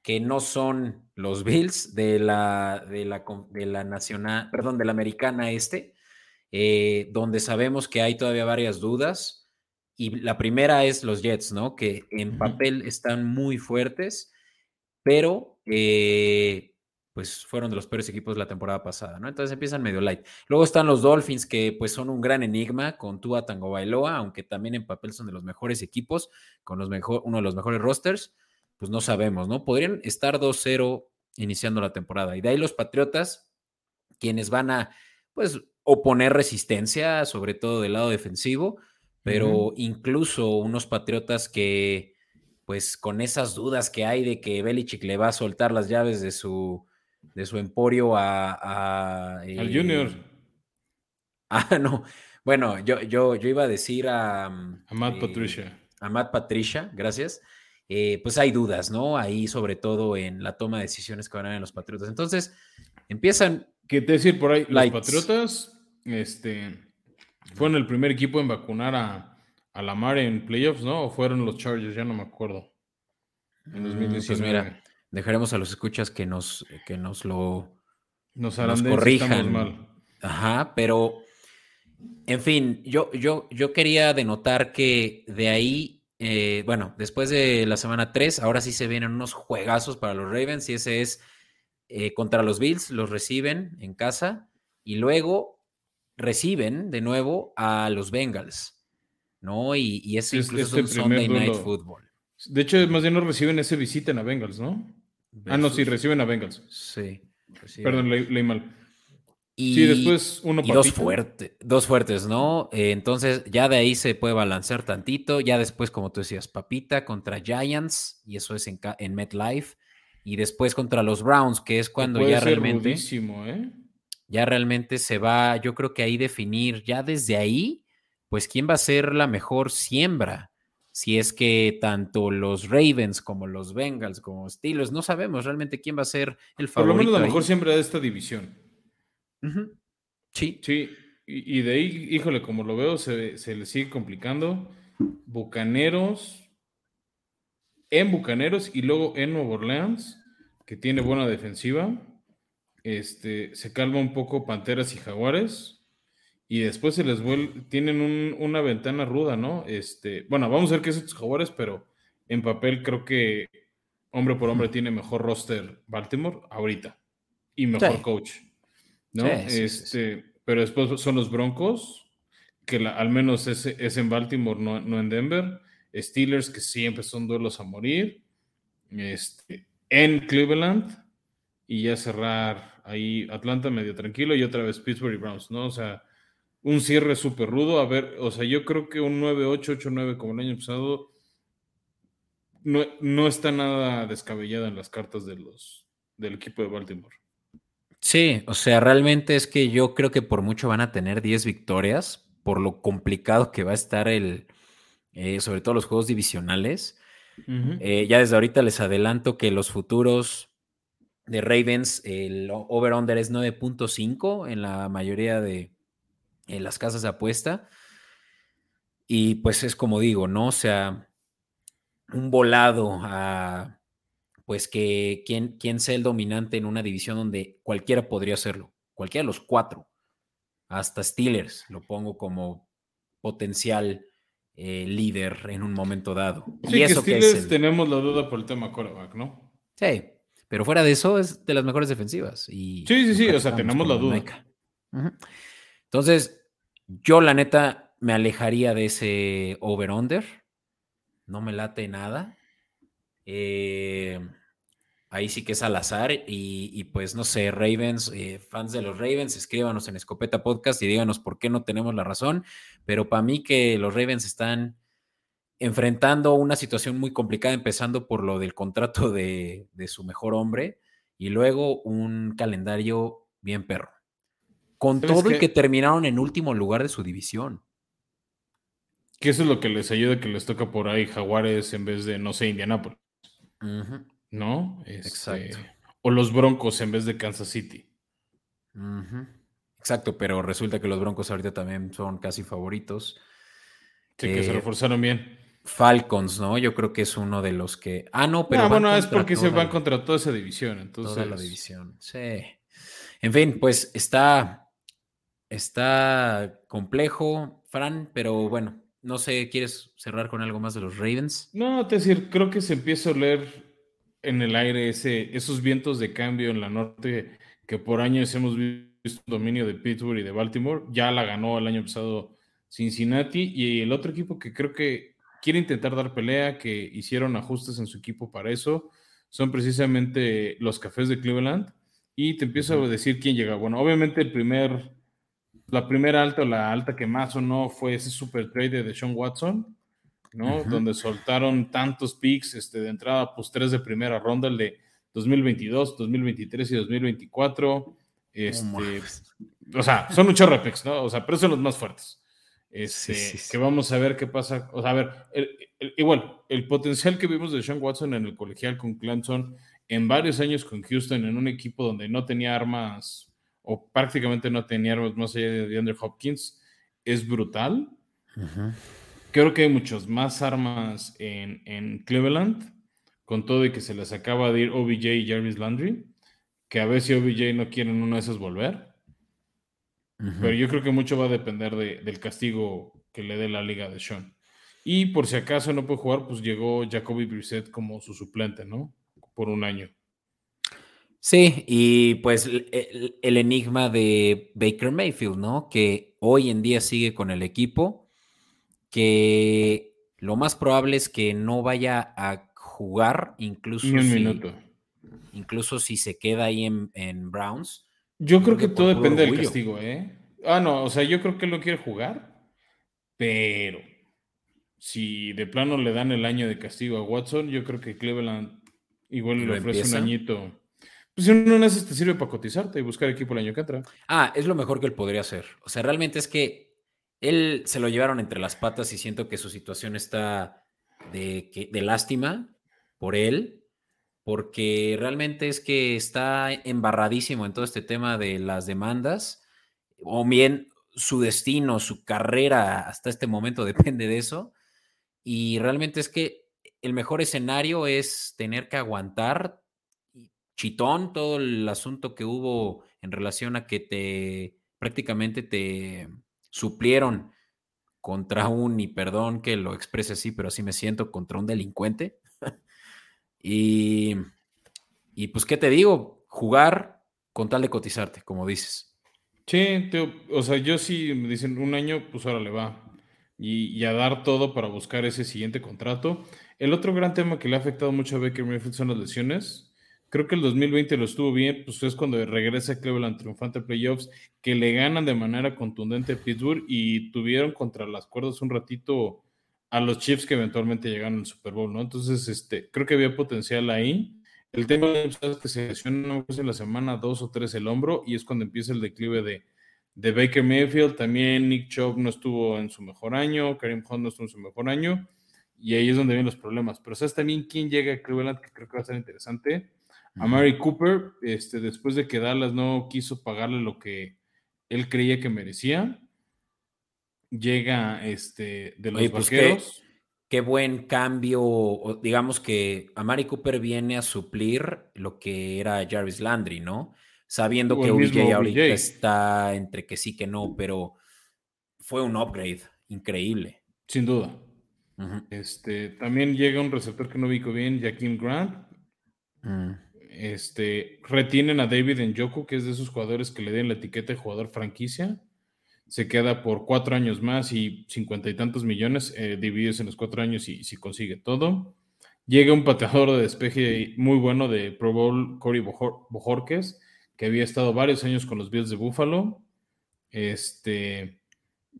Speaker 2: que no son los Bills de la, de la, de la nacional, perdón, de la americana este, eh, donde sabemos que hay todavía varias dudas. Y la primera es los Jets, ¿no? Que en papel están muy fuertes, pero eh, pues fueron de los peores equipos de la temporada pasada, ¿no? Entonces empiezan medio light. Luego están los Dolphins, que pues son un gran enigma con Tua Tango Bailoa, aunque también en papel son de los mejores equipos, con los mejor, uno de los mejores rosters, pues no sabemos, ¿no? Podrían estar 2-0 iniciando la temporada. Y de ahí los Patriotas, quienes van a, pues, oponer resistencia, sobre todo del lado defensivo, pero incluso unos Patriotas que, pues, con esas dudas que hay de que Belichick le va a soltar las llaves de su de su emporio a...
Speaker 1: Al Junior.
Speaker 2: Eh, ah, no. Bueno, yo, yo, yo iba a decir a...
Speaker 1: Mm, a Matt eh, Patricia.
Speaker 2: A Matt Patricia, gracias. Eh, pues hay dudas, ¿no? Ahí sobre todo en la toma de decisiones que van a haber en los Patriotas. Entonces, empiezan...
Speaker 1: ¿Qué te decir por ahí? Los Patriotas este, fueron el primer equipo en vacunar a, a Lamar en playoffs, ¿no? ¿O fueron los Chargers? Ya no me acuerdo.
Speaker 2: En 2019. Mm, pues mira, dejaremos a los escuchas que nos, que nos lo
Speaker 1: nos, corrijan. mal.
Speaker 2: Ajá, pero en fin, yo, yo, yo quería denotar que de ahí, eh, bueno, después de la semana 3, ahora sí se vienen unos juegazos para los Ravens y ese es eh, contra los Bills, los reciben en casa y luego reciben de nuevo a los Bengals, ¿no? Y, y eso incluso es un este Sunday Night Football.
Speaker 1: De hecho, más bien no reciben ese visita a Bengals, ¿no? Ah, no, sí, reciben a Bengals.
Speaker 2: Sí.
Speaker 1: Perdón, leí, mal. Y, sí, después uno
Speaker 2: y dos, fuerte, dos fuertes, ¿no? Eh, entonces ya de ahí se puede balancear tantito. Ya después, como tú decías, Papita contra Giants, y eso es en, en MetLife. Y después contra los Browns, que es cuando ya realmente.
Speaker 1: ¿eh?
Speaker 2: Ya realmente se va, yo creo que ahí definir, ya desde ahí, pues quién va a ser la mejor siembra si es que tanto los Ravens como los Bengals como Steelers, no sabemos realmente quién va a ser el favorito. Por lo menos
Speaker 1: la mejor siempre de esta división.
Speaker 2: Sí.
Speaker 1: Sí, y, de ahí, híjole, como lo veo, se, se le sigue complicando. Bucaneros, en Bucaneros y luego en Nueva Orleans, que tiene buena defensiva. Este, se calma un poco Panteras y Jaguares y después se les vuelve, tienen una ventana ruda, ¿no? Este, bueno, vamos a ver qué es estos jugadores, pero en papel creo que hombre por hombre tiene mejor roster Baltimore ahorita y mejor coach, ¿no? este, pero después son los Broncos, que al menos es, es en Baltimore, no, no, en Denver. Steelers, que siempre son duelos a morir. Este, en Cleveland. Y ya cerrar ahí Atlanta medio tranquilo y otra vez Pittsburgh y Browns, ¿no? O sea, un cierre súper rudo. A ver, o sea, yo creo que un 9-8, 8-9 como el año pasado no, no, está nada descabellada en las cartas de los, del equipo de Baltimore.
Speaker 2: Sí, o sea, realmente es que yo creo que por mucho van a tener 10 victorias, por lo complicado que va a estar el, eh, sobre todo los juegos divisionales. Eh, ya desde ahorita les adelanto que los futuros de Ravens, el over-under es 9.5 en la mayoría de, en las casas de apuesta. Y pues es como digo, ¿no? O sea, un volado a, pues que quien, quien sea el dominante en una división donde cualquiera podría hacerlo, cualquiera de los cuatro, hasta Steelers, lo pongo como potencial eh, líder en un momento dado.
Speaker 1: Sí, y eso que Steelers tenemos la duda por el tema quarterback, ¿no?
Speaker 2: Sí, pero fuera de eso es de las mejores defensivas. Y
Speaker 1: sí, sí, sí, o sea, tenemos la duda.
Speaker 2: Entonces, yo la neta me alejaría de ese over-under. No me late nada. Eh, ahí sí que es al azar. Y, pues no sé, Ravens, eh, fans de los Ravens, escríbanos en Escopeta Podcast y díganos por qué no tenemos la razón. Pero para mí que los Ravens están enfrentando una situación muy complicada, empezando por lo del contrato de, de su mejor hombre y luego un calendario bien perro. Con todo y que terminaron en último lugar de su división.
Speaker 1: Que eso es lo que les ayuda, que les toca por ahí Jaguares en vez de, no sé, Indianápolis. ¿No? Este, Exacto. O los Broncos en vez de Kansas City.
Speaker 2: Exacto, pero resulta que los Broncos ahorita también son casi favoritos.
Speaker 1: Sí, que se eh, reforzaron bien.
Speaker 2: Falcons, ¿no? Yo creo que es uno de los que. Ah, no, pero.
Speaker 1: Ah, bueno, es porque se van contra toda esa división. Entonces...
Speaker 2: Toda la división. Sí. En fin, pues está. Está complejo, Fran, pero bueno, no sé, ¿quieres cerrar con algo más de los Ravens?
Speaker 1: No, te decir, creo que se empieza a oler en el aire ese, esos vientos de cambio en la norte que por años hemos visto un dominio de Pittsburgh y de Baltimore. Ya la ganó el año pasado Cincinnati y el otro equipo que creo que quiere intentar dar pelea, que hicieron ajustes en su equipo para eso, son precisamente los Cafés de Cleveland. Y te empiezo a decir quién llega. Bueno, obviamente el primer, la primera alta o la alta que más o no fue ese super trade de Sean Watson, ¿no? Donde soltaron tantos picks este, de entrada, pues tres de primera ronda, el de 2022, 2023 y 2024. Este, o sea, son un chorro de picks, ¿no? O sea, pero son los más fuertes. Este, que vamos a ver qué pasa. O sea, a ver, igual, el potencial que vimos de Sean Watson en el colegial con Clemson, en varios años con Houston, en un equipo donde no tenía armas, o prácticamente no tenía armas más allá de Andrew Hopkins, es brutal. Creo que hay muchas más armas en, en, Cleveland, con todo y que se les acaba de ir OBJ y Jarvis Landry, que a ver si OBJ no quieren una de esas volver. Pero yo creo que mucho va a depender del castigo que le dé la liga de Sean. Y por si acaso no puede jugar, pues llegó Jacoby Brissett como su suplente, ¿no? Por un año.
Speaker 2: Sí, y pues el, enigma de Baker Mayfield, ¿no? Que hoy en día sigue con el equipo, que lo más probable es que no vaya a jugar, incluso,
Speaker 1: un minuto.
Speaker 2: incluso si se queda ahí en, en Browns
Speaker 1: yo creo que todo depende del castigo, ¿eh? Ah, no, o sea, yo creo que él no quiere jugar, pero si de plano le dan el año de castigo a Watson, yo creo que Cleveland igual le ofrece un añito. Pues si no te sirve para cotizarte y buscar equipo el año que entra.
Speaker 2: Ah, es lo mejor que él podría hacer. O sea, realmente es que él se lo llevaron entre las patas y siento que su situación está de, de lástima por él porque realmente es que está embarradísimo en todo este tema de las demandas, o bien su destino, su carrera hasta este momento depende de eso, y realmente es que el mejor escenario es tener que aguantar chitón todo el asunto que hubo en relación a que te prácticamente te suplieron contra un, y perdón que lo exprese así, pero así me siento, contra un delincuente. Y, y pues, ¿qué te digo? Jugar con tal de cotizarte, como dices.
Speaker 1: Sí, o sea, yo sí me dicen un año, pues ahora le va. Y, a dar todo para buscar ese siguiente contrato. El otro gran tema que le ha afectado mucho a Baker Mayfield son las lesiones. Creo que el 2020 lo estuvo bien, pues es cuando regresa Cleveland triunfante playoffs, que le ganan de manera contundente a Pittsburgh y tuvieron contra las cuerdas un ratito a los Chiefs que eventualmente llegaron al Super Bowl, ¿no? Entonces, este, creo que había potencial ahí. El tema es que se lesiona en la semana dos o tres el hombro y es cuando empieza el declive de, de Baker Mayfield. También Nick Chubb no estuvo en su mejor año, Karim Hunt no estuvo en su mejor año y ahí es donde vienen los problemas. Pero sabes también quién llega a Cleveland, que creo que va a ser interesante. A Mary Cooper, este, después de que Dallas no quiso pagarle lo que él creía que merecía llega este, de los pues vaqueros.
Speaker 2: Qué, buen cambio, digamos que a Mari Cooper viene a suplir lo que era Jarvis Landry, ¿no? Sabiendo que OBJ ahorita está entre que sí que no, pero fue un upgrade increíble.
Speaker 1: Sin duda. Este, también llega un receptor que no ubico bien, Jaquim Grant. Mm. Este, retienen a David Njoku, que es de esos jugadores que le den la etiqueta de jugador franquicia se queda por cuatro años más y cincuenta y tantos millones eh, divididos en los cuatro años y si consigue todo. Llega un pateador de despeje muy bueno de Pro Bowl, Cory Bojorquez, que había estado varios años con los Bills de Buffalo. Este,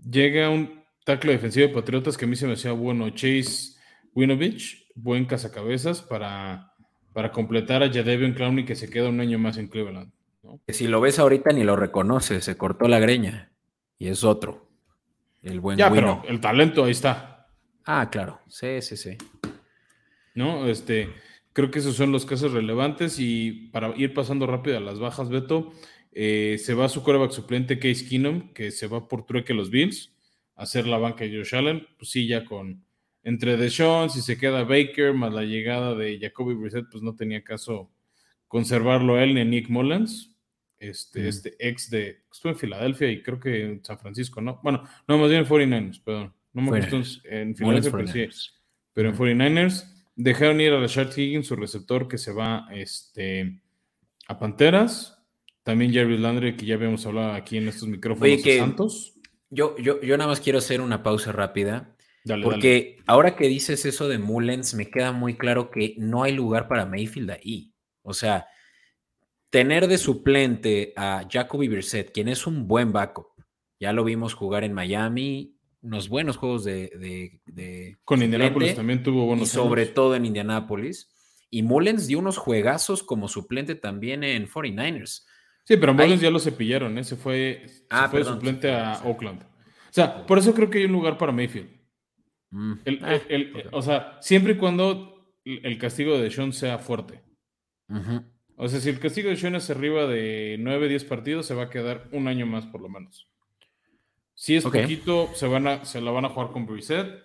Speaker 1: llega un tackle defensivo de Patriotas que a mí se me hacía bueno, Chase Winovich, buen cazacabezas para, para completar a Jadevion Clowney que se queda un año más en Cleveland.
Speaker 2: Que si lo ves ahorita ni lo reconoce, se cortó la greña y es otro. El buen
Speaker 1: Ya, pero el talento ahí está.
Speaker 2: Ah, claro. Sí, sí, sí.
Speaker 1: ¿No? Este, creo que esos son los casos relevantes y para ir pasando rápido a las bajas, Beto, eh, se va su coreback suplente Case Keenum, que se va por trueque los Bills, a hacer la banca de Josh Allen, pues sí, ya con entre Deshaun, si se queda Baker, más la llegada de Jacoby Brissett, pues no tenía caso conservarlo él ni Nick Mullens, este, este ex de, estuvo en Filadelfia y creo que en San Francisco, ¿no? Bueno, no, más bien en 49ers, perdón. No me acuerdo en Filadelfia, pero sí, pero en 49ers. Dejaron ir a Rashard Higgins, su receptor, que se va este, a Panteras. También Jerry Landry, que ya habíamos hablado aquí en estos micrófonos
Speaker 2: de Santos. Yo, yo, yo nada más quiero hacer una pausa rápida. porque ahora que dices eso de Mullens, me queda muy claro que no hay lugar para Mayfield ahí. O sea, tener de suplente a Jacoby Brissett, quien es un buen backup, ya lo vimos jugar en Miami, unos buenos juegos de.
Speaker 1: Con Indianapolis también tuvo buenos.
Speaker 2: Y sobre todo en Indianapolis. Y Mullens dio unos juegazos como suplente también en 49ers.
Speaker 1: Sí, pero Mullens ya lo cepillaron, ese fue, ah, fue suplente a Oakland. O sea, por eso creo que hay un lugar para Mayfield. Mm. Ah, o sea, siempre y cuando el castigo de Sean sea fuerte. O sea, si el castigo de Sean es arriba de 9, 10 partidos, se va a quedar un año más por lo menos. Si es poquito, se, van a, se la van a jugar con Brissett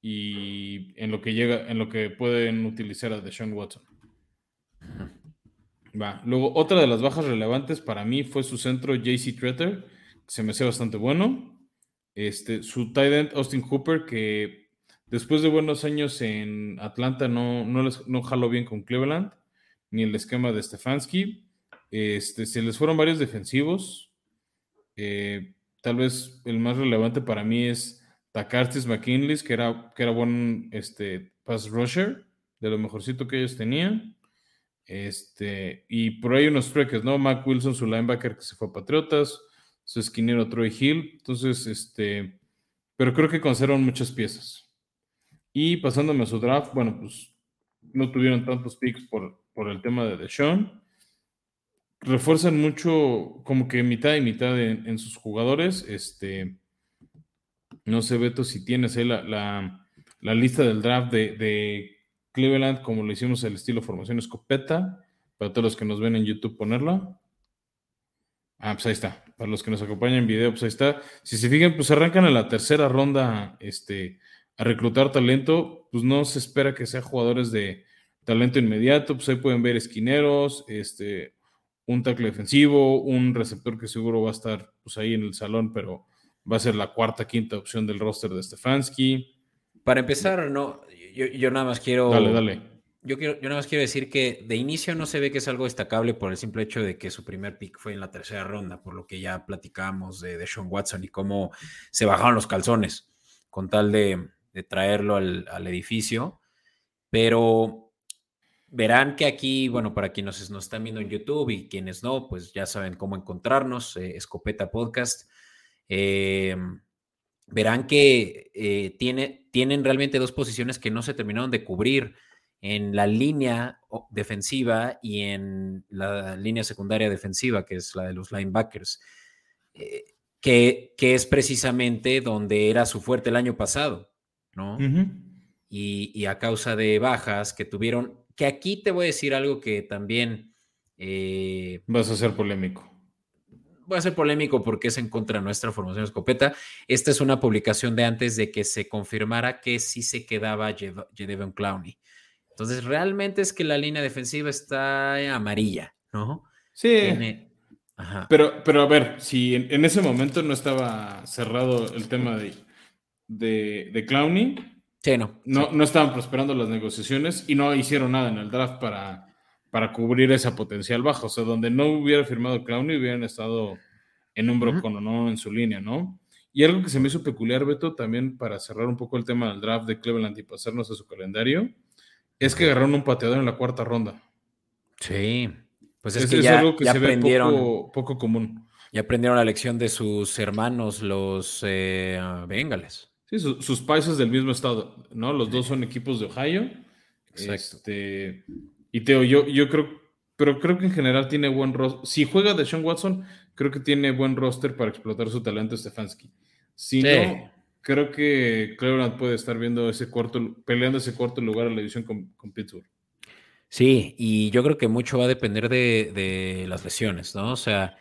Speaker 1: y en lo que llega, en lo que pueden utilizar a Deshaun Watson. Va. Luego, otra de las bajas relevantes para mí fue su centro JC Tretter, que se me hace bastante bueno. Este, su tight end Austin Hooper, que después de buenos años en Atlanta no, no, les, no jaló bien con Cleveland, ni el esquema de Stefanski. Este, se les fueron varios defensivos. Eh, Tal vez el más relevante para mí es Takartis McKinley, que era, que era buen este, pass rusher, de lo mejorcito que ellos tenían. Este, y por ahí unos trueques, ¿no? Mac Wilson, su linebacker que se fue a Patriotas, su esquinero Troy Hill. Entonces, este, pero creo que conservan muchas piezas. Y pasándome a su draft, bueno, pues no tuvieron tantos picks por, por el tema de Deshaun refuerzan mucho, como que mitad y mitad en, sus jugadores. Este, no sé, Beto, si tienes ahí la, lista del draft de, Cleveland, como lo hicimos el estilo formación escopeta, para todos los que nos ven en YouTube ponerla. Ah, pues ahí está. Para los que nos acompañan en video, pues ahí está. Si se fijan, pues arrancan en la tercera ronda este, a reclutar talento. Pues no se espera que sean jugadores de talento inmediato. Pues ahí pueden ver esquineros, este, un tackle defensivo, un receptor que seguro va a estar pues, ahí en el salón, pero va a ser la cuarta, quinta opción del roster de Stefanski.
Speaker 2: Para empezar, no, yo, nada más quiero.
Speaker 1: Dale, dale.
Speaker 2: Yo, quiero, yo nada más quiero decir que de inicio no se ve que es algo destacable por el simple hecho de que su primer pick fue en la tercera ronda, por lo que ya platicamos de, de Sean Watson y cómo se bajaron los calzones con tal de, traerlo al, al edificio. Pero Verán que aquí, bueno, para quienes nos están viendo en YouTube y quienes no, pues ya saben cómo encontrarnos, eh, Escopeta Podcast. Eh, verán que eh, tiene, tienen realmente dos posiciones que no se terminaron de cubrir en la línea defensiva y en la línea secundaria defensiva, que es la de los linebackers, que, que, es precisamente donde era su fuerte el año pasado, ¿no? y, y a causa de bajas que tuvieron que aquí te voy a decir algo que también...
Speaker 1: Eh, Vas a ser polémico.
Speaker 2: Voy a ser polémico porque es en contra de nuestra formación escopeta. Esta es una publicación de antes de que se confirmara que sí se quedaba Jedevon Clowney. Entonces, realmente es que la línea defensiva está amarilla, ¿no?
Speaker 1: Sí. Pero, pero a ver, si en, ese momento no estaba cerrado el tema de, de, de Clowney,
Speaker 2: no.
Speaker 1: No, estaban prosperando las negociaciones y no hicieron nada en el draft para, para cubrir esa potencial baja. O sea, donde no hubiera firmado Clowney, hubieran estado en un brocón o no en su línea, ¿no? Y algo que se me hizo peculiar, Beto, también para cerrar un poco el tema del draft de Cleveland y pasarnos a su calendario, es que agarraron un pateador en la cuarta ronda.
Speaker 2: Sí, pues es, que ya, algo que se
Speaker 1: aprendieron, ve poco, común.
Speaker 2: Ya aprendieron la lección de sus hermanos, los eh, Bengals.
Speaker 1: Sí, sus países del mismo estado, ¿no? Los dos son equipos de Ohio. Este, y Teo, yo, yo creo, pero creo que en general tiene buen roster. Si juega de Sean Watson, creo que tiene buen roster para explotar su talento Stefanski. Si no, creo que Cleveland puede estar viendo ese cuarto, peleando ese cuarto lugar en la división con, con Pittsburgh.
Speaker 2: Sí, y yo creo que mucho va a depender de, de las lesiones, ¿no? O sea,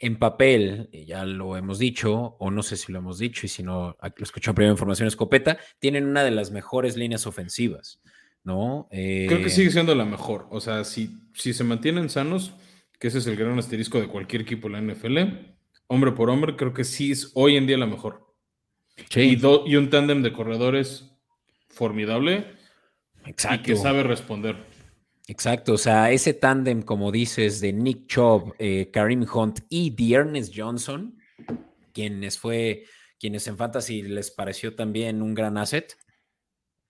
Speaker 2: en papel, ya lo hemos dicho, o no sé si lo hemos dicho, y si no, lo escucho en primera información escopeta, tienen una de las mejores líneas ofensivas, ¿no?
Speaker 1: Creo que
Speaker 2: Eh,
Speaker 1: sigue siendo la mejor. O sea, si, si se mantienen sanos, que ese es el gran asterisco de cualquier equipo en la NFL, hombre por hombre, creo que sí es hoy en día la mejor.
Speaker 2: sí,
Speaker 1: Y, do- y un tándem de corredores formidable y
Speaker 2: exacto.
Speaker 1: que sabe responder.
Speaker 2: Exacto, o sea, ese tándem, como dices, de Nick Chubb, eh, Kareem Hunt y Dearness Johnson, quienes fue, quienes en Fantasy les pareció también un gran asset,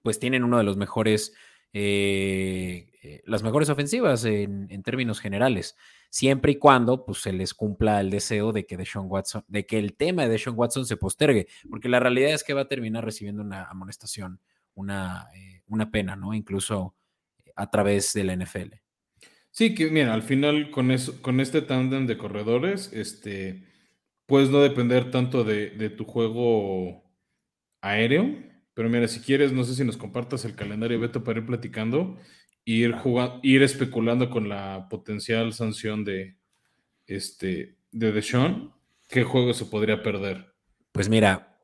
Speaker 2: pues tienen uno de los mejores, eh, eh, las mejores ofensivas en, en términos generales, siempre y cuando pues, se les cumpla el deseo de que Deshaun Watson, de que el tema de Deshaun Watson se postergue, porque la realidad es que va a terminar recibiendo una amonestación, una, eh, una pena, ¿no? Incluso a través de la NFL.
Speaker 1: Sí, que mira, al final con, eso, con este tándem de corredores, este, puedes no depender tanto de, de tu juego aéreo, pero mira, si quieres, no sé si nos compartas el calendario, Beto, para ir platicando e ir, jugando, ir especulando con la potencial sanción de, este, de Deshaun, qué juego se podría perder.
Speaker 2: Pues mira,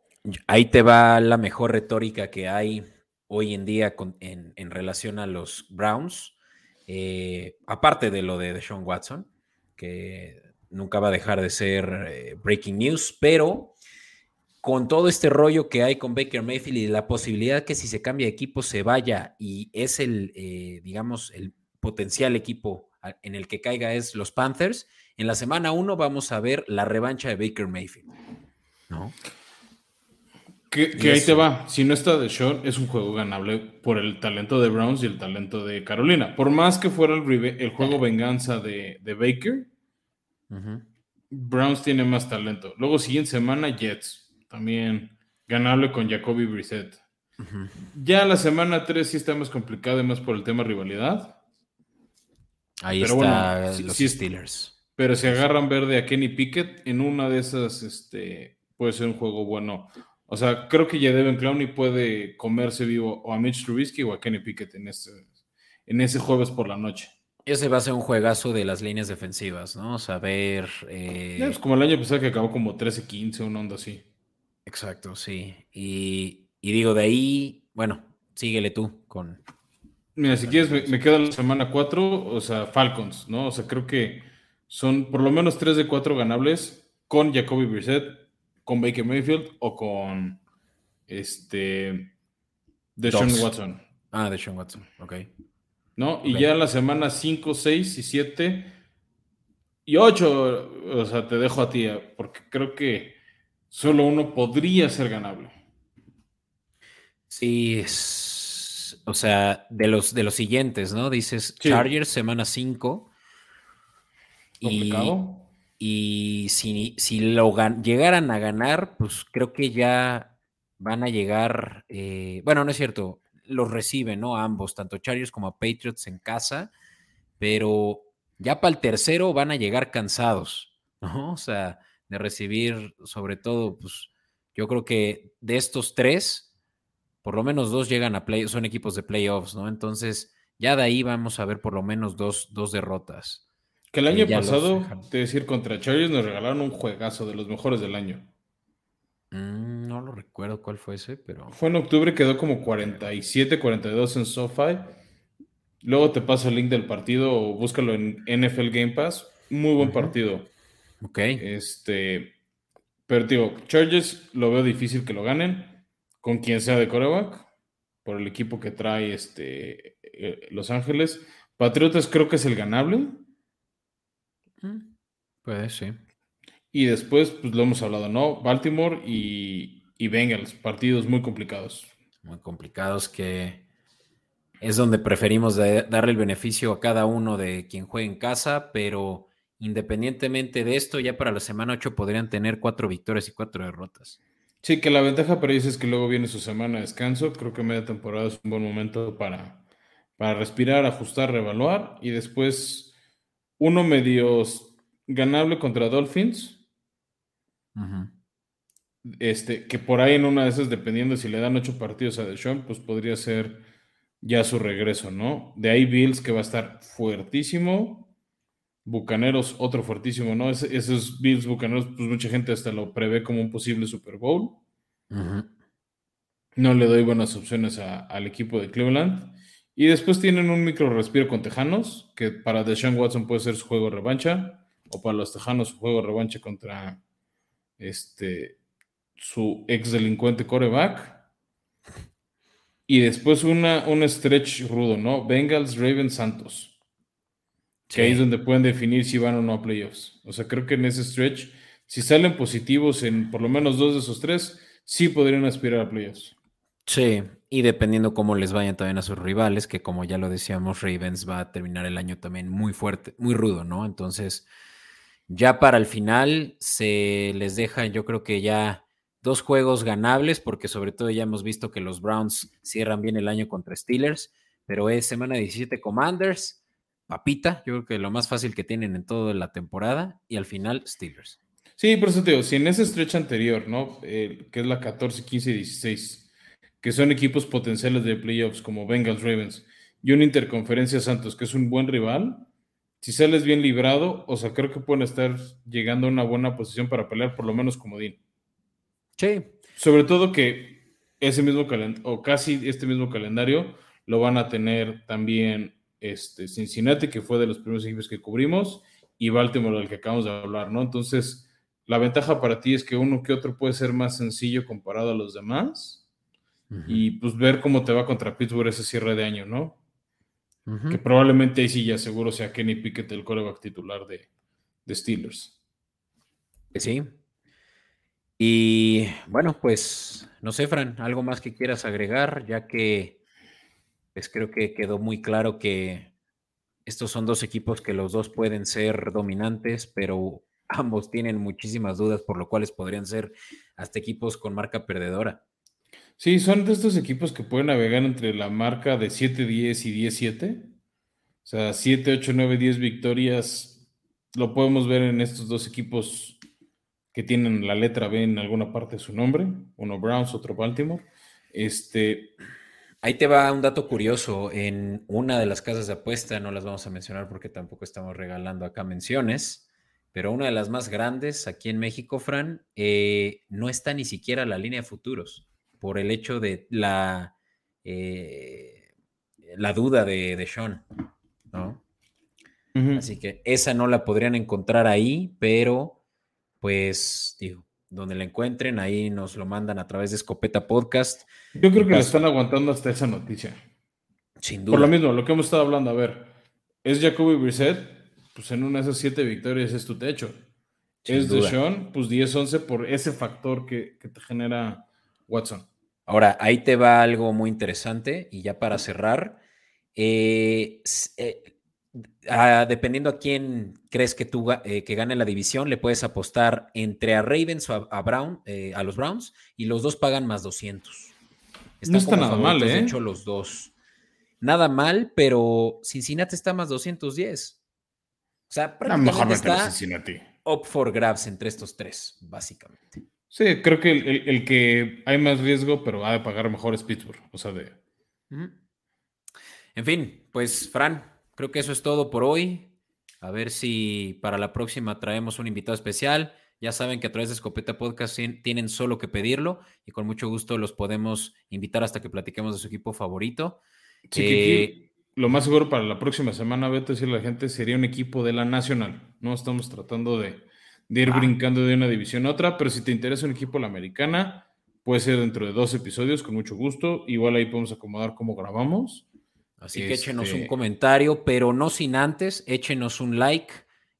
Speaker 2: ahí te va la mejor retórica que hay hoy en día con, en, relación a los Browns, eh, aparte de lo de Deshaun Watson, que nunca va a dejar de ser eh, breaking news, pero con todo este rollo que hay con Baker Mayfield y la posibilidad que si se cambia de equipo se vaya y es el, eh, digamos, el potencial equipo en el que caiga es los Panthers, en la semana 1 vamos a ver la revancha de Baker Mayfield, ¿no?
Speaker 1: Que, que ahí te va. Si no está de Sean, es un juego ganable por el talento de Browns y el talento de Carolina. Por más que fuera el, el juego venganza de, de Baker, uh -huh. Browns tiene más talento. Luego, siguiente semana, Jets. También ganable con Jacoby Brissett. Uh -huh. Ya la semana 3 sí está más complicado y más por el tema rivalidad.
Speaker 2: Ahí pero está bueno, los sí, Steelers.
Speaker 1: Pero si agarran verde a Kenny Pickett, en una de esas este, puede ser un juego bueno. O sea, creo que ya Devin Clowney puede comerse vivo o a Mitch Trubisky o a Kenny Pickett en ese, en ese jueves por la noche.
Speaker 2: Ese va a ser un juegazo de las líneas defensivas, ¿no? Saber. Eh...
Speaker 1: Pues como el año pasado que acabó como 13-15, una onda así.
Speaker 2: Exacto, sí. Y, y, digo, de ahí, bueno, síguele tú con.
Speaker 1: Mira, si quieres, me, me queda la semana 4, o sea, Falcons, ¿no? O sea, creo que son por lo menos 3 de 4 ganables con Jacoby Brissett con Baker Mayfield o con este Deshaun
Speaker 2: Dogs.
Speaker 1: Watson.
Speaker 2: Ah, Deshaun Watson, ok.
Speaker 1: ¿No? Y okay. ya en la semana 5, 6 y 7 y 8, o sea, te dejo a ti, porque creo que solo uno podría ser ganable.
Speaker 2: Sí, es, o sea, de los, de los siguientes, ¿no? Dices sí. Chargers, semana 5.
Speaker 1: Complicado.
Speaker 2: Y, si, si lo llegaran a ganar, pues creo que ya van a llegar. Eh, bueno, no es cierto, los reciben, ¿no? Ambos, tanto Chargers como Patriots en casa, pero ya para el tercero van a llegar cansados, ¿no? O sea, de recibir, sobre todo, pues yo creo que de estos tres, por lo menos dos llegan a play, son equipos de playoffs, ¿no? Entonces, ya de ahí vamos a ver por lo menos dos, dos derrotas.
Speaker 1: Que el año pasado, te decir, contra Chargers nos regalaron un juegazo de los mejores del año.
Speaker 2: Mm, no lo recuerdo cuál fue ese, pero.
Speaker 1: Fue en octubre, quedó como 47, 42 en SoFi. Luego te paso el link del partido o búscalo en NFL Game Pass. Muy buen uh -huh. partido.
Speaker 2: Ok.
Speaker 1: Este. Pero digo, Chargers lo veo difícil que lo ganen. Con quien sea de coreback. Por el equipo que trae este, eh, Los Ángeles. Patriotas creo que es el ganable.
Speaker 2: Puede, sí.
Speaker 1: Y después, pues lo hemos hablado, ¿no? Baltimore y, y Bengals, partidos muy complicados.
Speaker 2: Muy complicados que es donde preferimos darle el beneficio a cada uno de quien juegue en casa, pero independientemente de esto, ya para la semana 8 podrían tener cuatro victorias y cuatro derrotas.
Speaker 1: Sí, que la ventaja para ellos es que luego viene su semana de descanso. Creo que media temporada es un buen momento para, para respirar, ajustar, reevaluar y después uno medio ganable contra Dolphins.
Speaker 2: Uh -huh.
Speaker 1: Este, que por ahí en una de esas, dependiendo si le dan ocho partidos a Deshaun, pues podría ser ya su regreso, ¿no? De ahí Bills que va a estar fuertísimo. Bucaneros, otro fuertísimo, ¿no? esos Bills Bucaneros, pues mucha gente hasta lo prevé como un posible Super Bowl. No le doy buenas opciones al equipo de Cleveland. Y después tienen un micro respiro con Tejanos, que para Deshaun Watson puede ser su juego de revancha, o para los Tejanos su juego de revancha contra este, su ex delincuente coreback. Y después una, un stretch rudo, ¿no? Bengals, Ravens, Santos. Que ahí es donde pueden definir si van o no a playoffs. O sea, creo que en ese stretch, si salen positivos en por lo menos dos de esos tres, sí podrían aspirar a playoffs.
Speaker 2: Sí, y dependiendo cómo les vayan también a sus rivales, que como ya lo decíamos, Ravens va a terminar el año también muy fuerte, muy rudo, ¿no? Entonces, ya para el final se les deja, yo creo que ya dos juegos ganables, porque sobre todo ya hemos visto que los Browns cierran bien el año contra Steelers, pero es semana 17 Commanders, papita, yo creo que lo más fácil que tienen en toda la temporada, y al final Steelers.
Speaker 1: Sí, por eso te digo, si en ese stretch anterior, ¿no? que es la 14, 15 y 16, que son equipos potenciales de playoffs como Bengals, Ravens, y una interconferencia Santos, que es un buen rival, si sales bien librado, o sea, creo que pueden estar llegando a una buena posición para pelear por lo menos como Dean.
Speaker 2: Sí.
Speaker 1: Sobre todo que ese mismo calendario, o casi este mismo calendario, lo van a tener también este, Cincinnati, que fue de los primeros equipos que cubrimos, y Baltimore, del que acabamos de hablar, ¿no? Entonces, la ventaja para ti es que uno que otro puede ser más sencillo comparado a los demás, y pues ver cómo te va contra Pittsburgh ese cierre de año, ¿no? Que probablemente ahí sí ya seguro sea Kenny Pickett el coreback titular de, de Steelers.
Speaker 2: Sí, y bueno, pues no sé, Fran, algo más que quieras agregar, ya que pues creo que quedó muy claro que estos son dos equipos que los dos pueden ser dominantes, pero ambos tienen muchísimas dudas, por lo cuales podrían ser hasta equipos con marca perdedora.
Speaker 1: Sí, son de estos equipos que pueden navegar entre la marca de 7-10 y 10-7. O sea, 7, 8, 9, 10 victorias. Lo podemos ver en estos dos equipos que tienen la letra B en alguna parte de su nombre, uno Browns, otro Baltimore. Este,
Speaker 2: Ahí te va un dato curioso. En una de las casas de apuesta, no las vamos a mencionar porque tampoco estamos regalando acá menciones, pero una de las más grandes aquí en México, Fran, eh, no está ni siquiera la línea de futuros por el hecho de la, eh, la duda de, de Sean, ¿no? Así que esa no la podrían encontrar ahí, pero pues digo, donde la encuentren, ahí nos lo mandan a través de Escopeta Podcast.
Speaker 1: Yo creo que le están aguantando hasta esa noticia.
Speaker 2: Sin duda.
Speaker 1: Por lo mismo, lo que hemos estado hablando, a ver, es Jacoby Brissett, pues en una de esas siete victorias es tu techo. es de Sean, pues 10-11 por ese factor que, te genera Watson.
Speaker 2: Ahora, ahí te va algo muy interesante y ya para cerrar, eh, eh Ah, dependiendo a quién crees que tú eh, que gane la división, le puedes apostar entre a Ravens o a, Brown, eh, a los Browns, y los dos pagan más 200.
Speaker 1: no está nada mal, ¿eh?
Speaker 2: De hecho, los dos. Nada mal, pero Cincinnati está más 210. O sea, prácticamente está Cincinnati. up for grabs entre estos tres, básicamente.
Speaker 1: Sí, creo que el, que hay más riesgo, pero va a pagar mejor es Pittsburgh. O sea, de.
Speaker 2: En fin, pues, Fran, creo que eso es todo por hoy. A ver si para la próxima traemos un invitado especial. Ya saben que a través de Escopeta Podcast tienen solo que pedirlo y con mucho gusto los podemos invitar hasta que platiquemos de su equipo favorito.
Speaker 1: Sí, eh, lo más seguro para la próxima semana, vete a decirle a la gente, sería un equipo de la Nacional. No estamos tratando de, ir ah. brincando de una división a otra, pero si te interesa un equipo de la Americana, puede ser dentro de dos episodios, con mucho gusto. Igual ahí podemos acomodar cómo grabamos.
Speaker 2: Así que échenos un este comentario, pero no sin antes, échenos un like,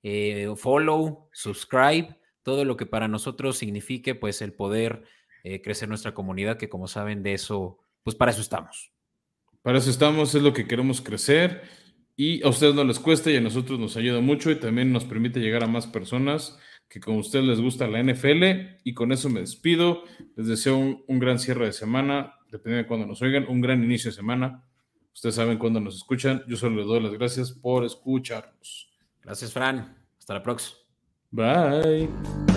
Speaker 2: eh, follow, subscribe, todo lo que para nosotros signifique pues el poder eh, crecer nuestra comunidad, que como saben de eso, pues para eso estamos.
Speaker 1: Para eso estamos, es lo que queremos crecer y a ustedes no les cuesta y a nosotros nos ayuda mucho y también nos permite llegar a más personas que como a ustedes les gusta la NFL y con eso me despido. Les deseo un, un gran cierre de semana, dependiendo de cuando nos oigan, un gran inicio de semana. Ustedes saben cuándo nos escuchan. Yo solo les doy las gracias por escucharnos.
Speaker 2: Gracias, Fran. Hasta la próxima.
Speaker 1: Bye.